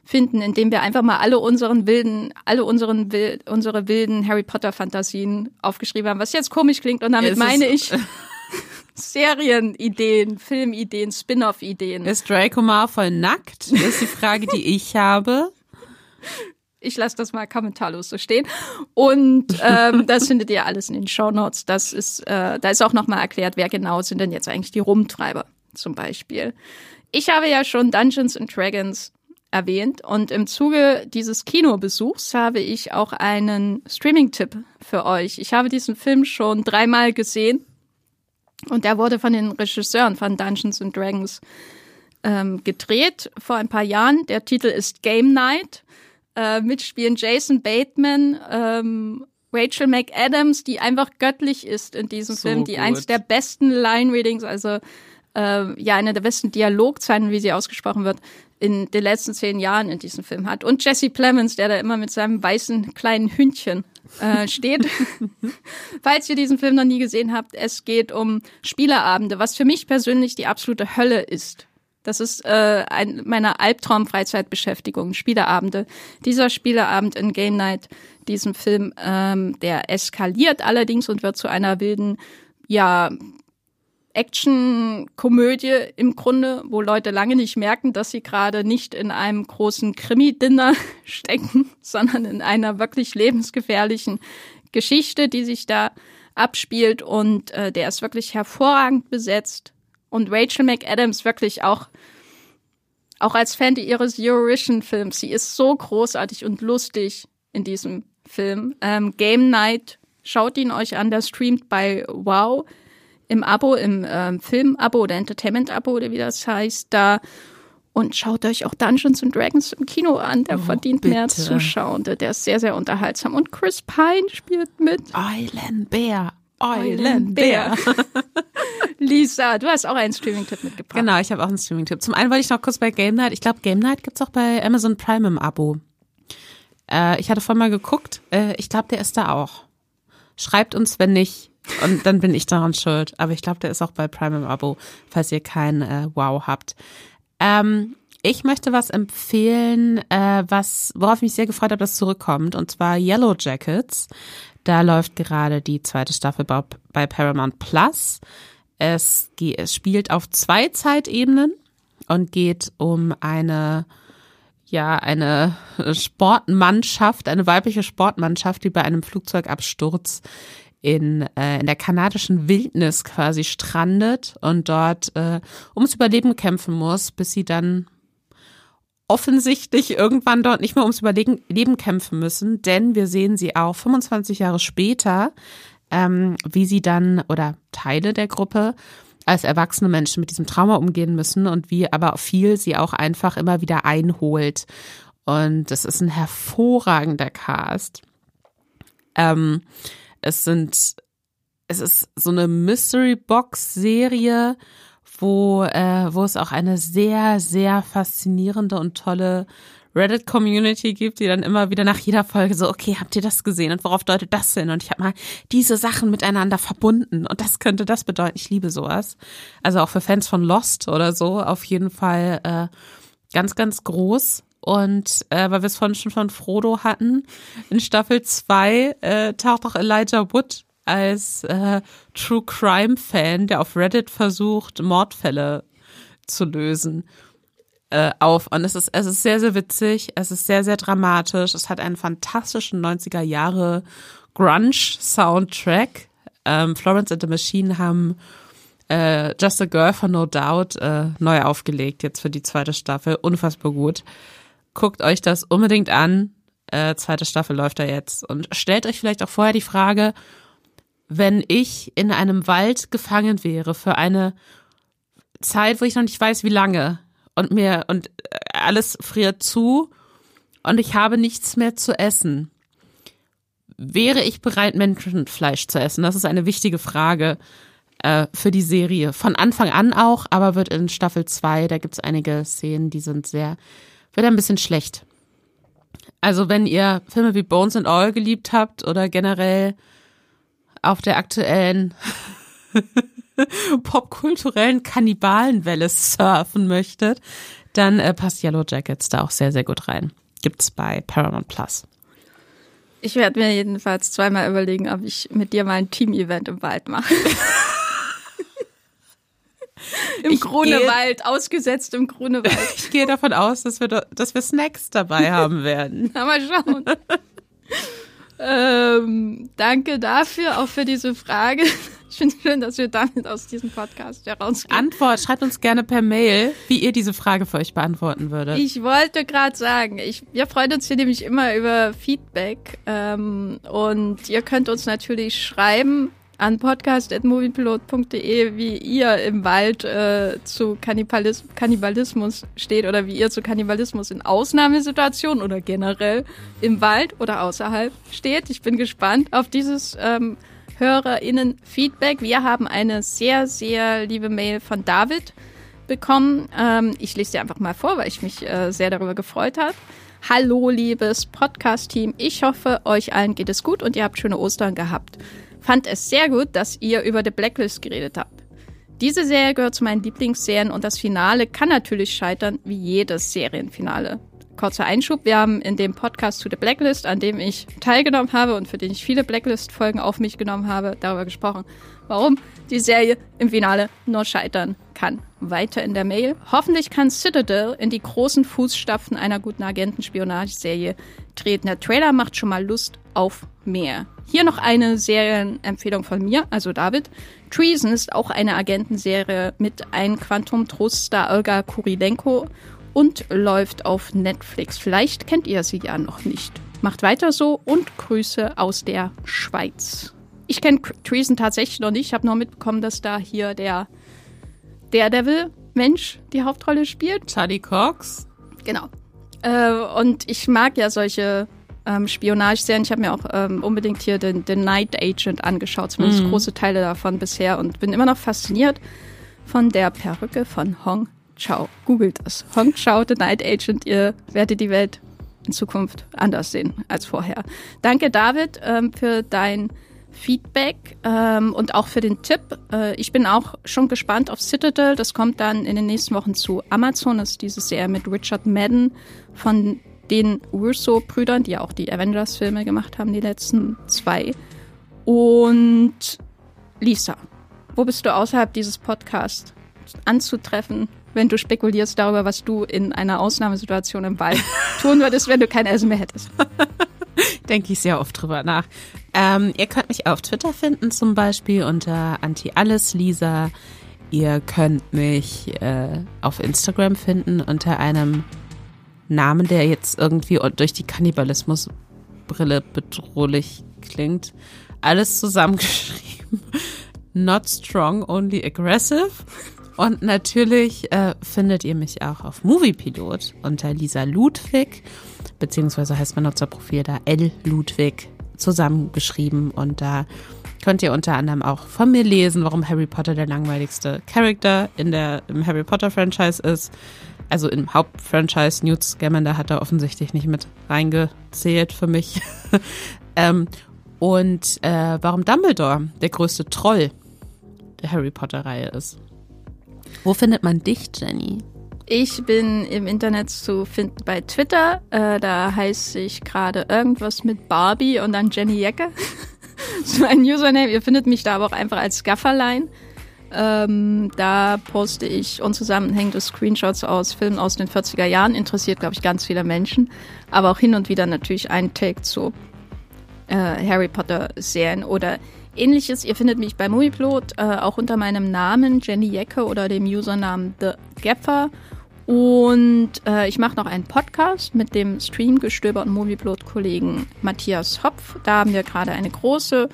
finden, in dem wir einfach mal alle unseren wilden, alle unseren unsere wilden Harry Potter Fantasien aufgeschrieben haben, was jetzt komisch klingt und damit meine ich Serienideen, Filmideen, Spin-off-Ideen. Ist Draco Malfoy nackt? Das ist die Frage, die ich habe. Ich lasse das mal kommentarlos so stehen. Und ähm, das findet ihr alles in den Show Notes. Das ist, äh, da ist auch nochmal erklärt, wer genau sind denn jetzt eigentlich die Rumtreiber zum Beispiel. Ich habe ja schon Dungeons and Dragons erwähnt und im Zuge dieses Kinobesuchs habe ich auch einen Streaming-Tipp für euch. Ich habe diesen Film schon dreimal gesehen und der wurde von den Regisseuren von Dungeons and Dragons ähm, gedreht vor ein paar Jahren. Der Titel ist Game Night. Äh, mitspielen Jason Bateman, ähm, Rachel McAdams, die einfach göttlich ist in diesem so Film, die gut. eins der besten Line-Readings, also äh, ja, eine der besten Dialogzeilen, wie sie ausgesprochen wird, in den letzten zehn Jahren in diesem Film hat. Und Jesse Plemons, der da immer mit seinem weißen kleinen Hündchen äh, steht. Falls ihr diesen Film noch nie gesehen habt, es geht um Spieleabende, was für mich persönlich die absolute Hölle ist. Das ist äh, ein meiner Albtraum-Freizeitbeschäftigung, Spieleabende. Dieser Spieleabend in Game Night, diesem Film, ähm, der eskaliert allerdings und wird zu einer wilden, ja, Action-Komödie im Grunde, wo Leute lange nicht merken, dass sie gerade nicht in einem großen Krimi-Dinner stecken, sondern in einer wirklich lebensgefährlichen Geschichte, die sich da abspielt und äh, der ist wirklich hervorragend besetzt und Rachel McAdams wirklich auch auch als Fan ihres Eurovision-Films. Sie ist so großartig und lustig in diesem Film. Ähm, Game Night, schaut ihn euch an, der streamt bei Wow im Abo, im ähm, Film-Abo oder Entertainment-Abo oder wie das heißt, da. Und schaut euch auch Dungeons and Dragons im Kino an. Der oh, verdient bitte. mehr Zuschauer. Der ist sehr, sehr unterhaltsam. Und Chris Pine spielt mit. Island Bear. Lisa, du hast auch einen Streaming-Tipp mitgebracht. Genau, ich habe auch einen Streaming-Tipp. Zum einen wollte ich noch kurz bei Game Night. Ich glaube, Game Night gibt's auch bei Amazon Prime im Abo. Äh, ich hatte vorhin mal geguckt. Äh, ich glaube, der ist da auch. Schreibt uns, wenn nicht. Und dann bin ich daran schuld. Aber ich glaube, der ist auch bei Prime im Abo, falls ihr kein äh, Wow habt. Ähm, ich möchte was empfehlen, äh, was, worauf ich mich sehr gefreut habe, dass zurückkommt, und zwar Yellow Jackets. Da läuft gerade die zweite Staffel bei Paramount Plus. Es, es spielt auf zwei Zeitebenen und geht um eine ja eine Sportmannschaft, eine weibliche Sportmannschaft, die bei einem Flugzeugabsturz in, äh, in der kanadischen Wildnis quasi strandet und dort äh, ums Überleben kämpfen muss, bis sie dann offensichtlich irgendwann dort nicht mehr ums Überleben kämpfen müssen, denn wir sehen sie auch 25 Jahre später, ähm, wie sie dann oder Teile der Gruppe als erwachsene Menschen mit diesem Trauma umgehen müssen und wie aber viel sie auch einfach immer wieder einholt. Und das ist ein hervorragender Cast. Ähm, es sind, es ist so eine Mystery Box Serie, wo, äh, wo es auch eine sehr, sehr faszinierende und tolle Reddit-Community gibt, die dann immer wieder nach jeder Folge so, okay, habt ihr das gesehen und worauf deutet das hin? Und ich habe mal diese Sachen miteinander verbunden und das könnte das bedeuten. Ich liebe sowas. Also auch für Fans von Lost oder so auf jeden Fall äh, ganz, ganz groß. Und äh, weil wir es vorhin schon von Frodo hatten, in Staffel 2 äh, taucht auch Elijah Wood als äh, True Crime Fan, der auf Reddit versucht, Mordfälle zu lösen, äh, auf. Und es ist, es ist sehr, sehr witzig, es ist sehr, sehr dramatisch. Es hat einen fantastischen 90er Jahre Grunge-Soundtrack. Ähm, Florence and the Machine haben äh, Just a Girl for No Doubt äh, neu aufgelegt, jetzt für die zweite Staffel. Unfassbar gut. Guckt euch das unbedingt an. Äh, zweite Staffel läuft da jetzt. Und stellt euch vielleicht auch vorher die Frage, wenn ich in einem Wald gefangen wäre für eine Zeit, wo ich noch nicht weiß, wie lange und mir und alles friert zu und ich habe nichts mehr zu essen. Wäre ich bereit, Menschenfleisch zu essen? Das ist eine wichtige Frage äh, für die Serie. Von Anfang an auch, aber wird in Staffel 2, da gibt es einige Szenen, die sind sehr, wird ein bisschen schlecht. Also wenn ihr Filme wie Bones and All geliebt habt oder generell auf der aktuellen popkulturellen Kannibalenwelle surfen möchtet, dann äh, passt Yellow Jackets da auch sehr, sehr gut rein. Gibt's bei Paramount Plus. Ich werde mir jedenfalls zweimal überlegen, ob ich mit dir mal ein Team-Event im Wald mache. Im ich Grunewald, gehe, ausgesetzt im Grunewald. ich gehe davon aus, dass wir, dass wir Snacks dabei haben werden. Na, mal schauen. Ähm, danke dafür, auch für diese Frage. Ich finde es schön, dass wir damit aus diesem Podcast herausgehen. Antwort, schreibt uns gerne per Mail, wie ihr diese Frage für euch beantworten würdet. Ich wollte gerade sagen, ich, wir freuen uns hier nämlich immer über Feedback ähm, und ihr könnt uns natürlich schreiben an podcast.moviepilot.de, wie ihr im Wald äh, zu Kannibalismus, Kannibalismus steht oder wie ihr zu Kannibalismus in Ausnahmesituationen oder generell im Wald oder außerhalb steht. Ich bin gespannt auf dieses ähm, HörerInnen-Feedback. Wir haben eine sehr, sehr liebe Mail von David bekommen. Ähm, ich lese dir einfach mal vor, weil ich mich äh, sehr darüber gefreut habe. Hallo, liebes Podcast-Team. Ich hoffe, euch allen geht es gut und ihr habt schöne Ostern gehabt fand es sehr gut, dass ihr über The Blacklist geredet habt. Diese Serie gehört zu meinen Lieblingsserien und das Finale kann natürlich scheitern, wie jedes Serienfinale. Kurzer Einschub. Wir haben in dem Podcast zu The Blacklist, an dem ich teilgenommen habe und für den ich viele Blacklist-Folgen auf mich genommen habe, darüber gesprochen, warum die Serie im Finale nur scheitern kann. Weiter in der Mail. Hoffentlich kann Citadel in die großen Fußstapfen einer guten Agentenspionageserie treten. Der Trailer macht schon mal Lust auf mehr. Hier noch eine Serienempfehlung von mir, also David. Treason ist auch eine Agentenserie mit ein Quantum Trost-Star Olga Kurilenko und läuft auf Netflix. Vielleicht kennt ihr sie ja noch nicht. Macht weiter so und Grüße aus der Schweiz. Ich kenne Treason tatsächlich noch nicht. Ich habe nur mitbekommen, dass da hier der Daredevil-Mensch die Hauptrolle spielt. Charlie Cox. Genau. Äh, und ich mag ja solche ähm, Spionageserien. Ich habe mir auch ähm, unbedingt hier den, den Night Agent angeschaut, zumindest mhm. große Teile davon bisher und bin immer noch fasziniert von der Perücke von Hong Chao. Googelt das. Hong Chao, The Night Agent. Ihr werdet die Welt in Zukunft anders sehen als vorher. Danke, David, ähm, für dein Feedback ähm, und auch für den Tipp. Äh, ich bin auch schon gespannt auf Citadel. Das kommt dann in den nächsten Wochen zu Amazon. Das ist diese Serie mit Richard Madden von den Russo-Brüdern, die ja auch die Avengers-Filme gemacht haben, die letzten zwei. Und Lisa, wo bist du außerhalb dieses Podcasts anzutreffen, wenn du spekulierst darüber, was du in einer Ausnahmesituation im Wald tun würdest, wenn du kein Essen mehr hättest? Denke ich sehr oft drüber nach. Ähm, ihr könnt mich auf Twitter finden, zum Beispiel unter Anti-Alles-Lisa. Ihr könnt mich äh, auf Instagram finden unter einem Namen, der jetzt irgendwie durch die Kannibalismusbrille bedrohlich klingt. Alles zusammengeschrieben. Not strong, only aggressive. Und natürlich äh, findet ihr mich auch auf Moviepilot unter Lisa Ludwig, beziehungsweise heißt mein Nutzerprofil da L Ludwig zusammengeschrieben. Und da könnt ihr unter anderem auch von mir lesen, warum Harry Potter der langweiligste Charakter in der, im Harry Potter Franchise ist. Also im Hauptfranchise Newt Scamander hat da offensichtlich nicht mit reingezählt für mich. ähm, und äh, warum Dumbledore der größte Troll der Harry Potter-Reihe ist. Wo findet man dich, Jenny? Ich bin im Internet zu finden bei Twitter. Äh, da heiße ich gerade irgendwas mit Barbie und dann Jenny Jecke. so ein Username. Ihr findet mich da aber auch einfach als Gafferlein. Ähm, da poste ich unzusammenhängende Screenshots aus Filmen aus den 40er Jahren. Interessiert, glaube ich, ganz viele Menschen. Aber auch hin und wieder natürlich ein Take zu äh, Harry Potter Serien oder ähnliches. Ihr findet mich bei Movieplot äh, auch unter meinem Namen Jenny Jecke oder dem Usernamen The Gaffer. Und äh, ich mache noch einen Podcast mit dem Streamgestöber und Movieplot-Kollegen Matthias Hopf. Da haben wir gerade eine große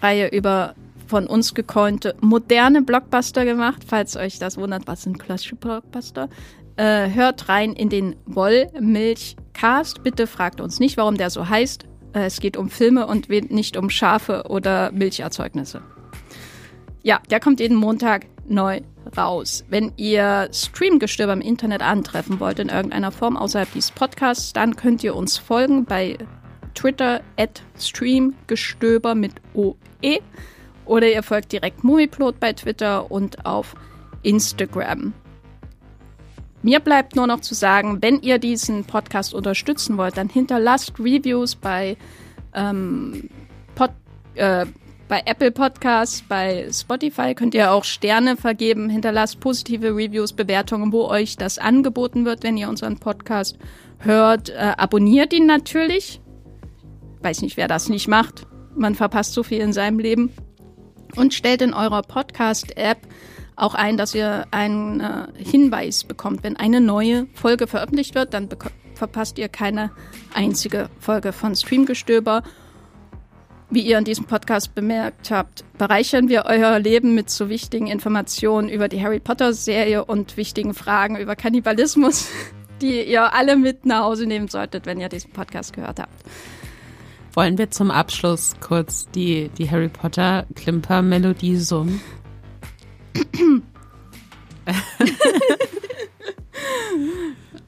Reihe über von uns gecointe moderne Blockbuster gemacht. Falls euch das wundert, was sind klassische Blockbuster? Äh, hört rein in den Wollmilchcast. Bitte fragt uns nicht, warum der so heißt. Äh, es geht um Filme und nicht um Schafe oder Milcherzeugnisse. Ja, der kommt jeden Montag neu raus. Wenn ihr Streamgestöber im Internet antreffen wollt in irgendeiner Form außerhalb dieses Podcasts, dann könnt ihr uns folgen bei Twitter at Streamgestöber mit OE oder ihr folgt direkt Movieplot bei Twitter und auf Instagram. Mir bleibt nur noch zu sagen, wenn ihr diesen Podcast unterstützen wollt, dann hinterlasst Reviews bei, ähm, Pod, äh, bei Apple Podcasts, bei Spotify könnt ihr auch Sterne vergeben, hinterlasst positive Reviews, Bewertungen, wo euch das angeboten wird, wenn ihr unseren Podcast hört. Äh, abonniert ihn natürlich. Weiß nicht, wer das nicht macht. Man verpasst so viel in seinem Leben. Und stellt in eurer Podcast-App auch ein, dass ihr einen äh, Hinweis bekommt. Wenn eine neue Folge veröffentlicht wird, dann verpasst ihr keine einzige Folge von Streamgestöber. Wie ihr in diesem Podcast bemerkt habt, bereichern wir euer Leben mit so wichtigen Informationen über die Harry Potter-Serie und wichtigen Fragen über Kannibalismus, die ihr alle mit nach Hause nehmen solltet, wenn ihr diesen Podcast gehört habt. Wollen wir zum Abschluss kurz die, die Harry Potter Klimper-Melodie summen?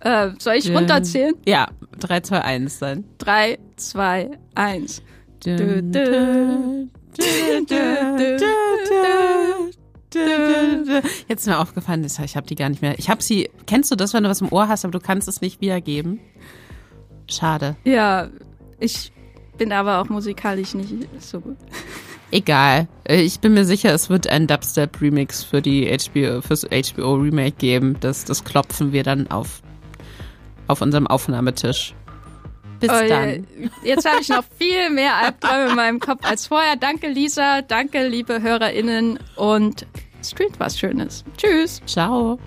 Äh, soll ich runterzählen? Ja, 3, 2, 1 dann. 3, 2, 1. Jetzt ist mir aufgefallen, ich habe die gar nicht mehr. Ich habe sie. Kennst du das, wenn du was im Ohr hast, aber du kannst es nicht wiedergeben? Schade. Ja, ich bin aber auch musikalisch nicht so gut. Egal. Äh, ich bin mir sicher, es wird ein Dubstep-Remix für die HBO, fürs HBO-Remake geben. Das, das klopfen wir dann auf, auf unserem Aufnahmetisch. Bis oh, dann. Jetzt habe ich noch viel mehr Albträume in meinem Kopf als vorher. Danke, Lisa. Danke, liebe HörerInnen. Und streamt was Schönes. Tschüss. Ciao.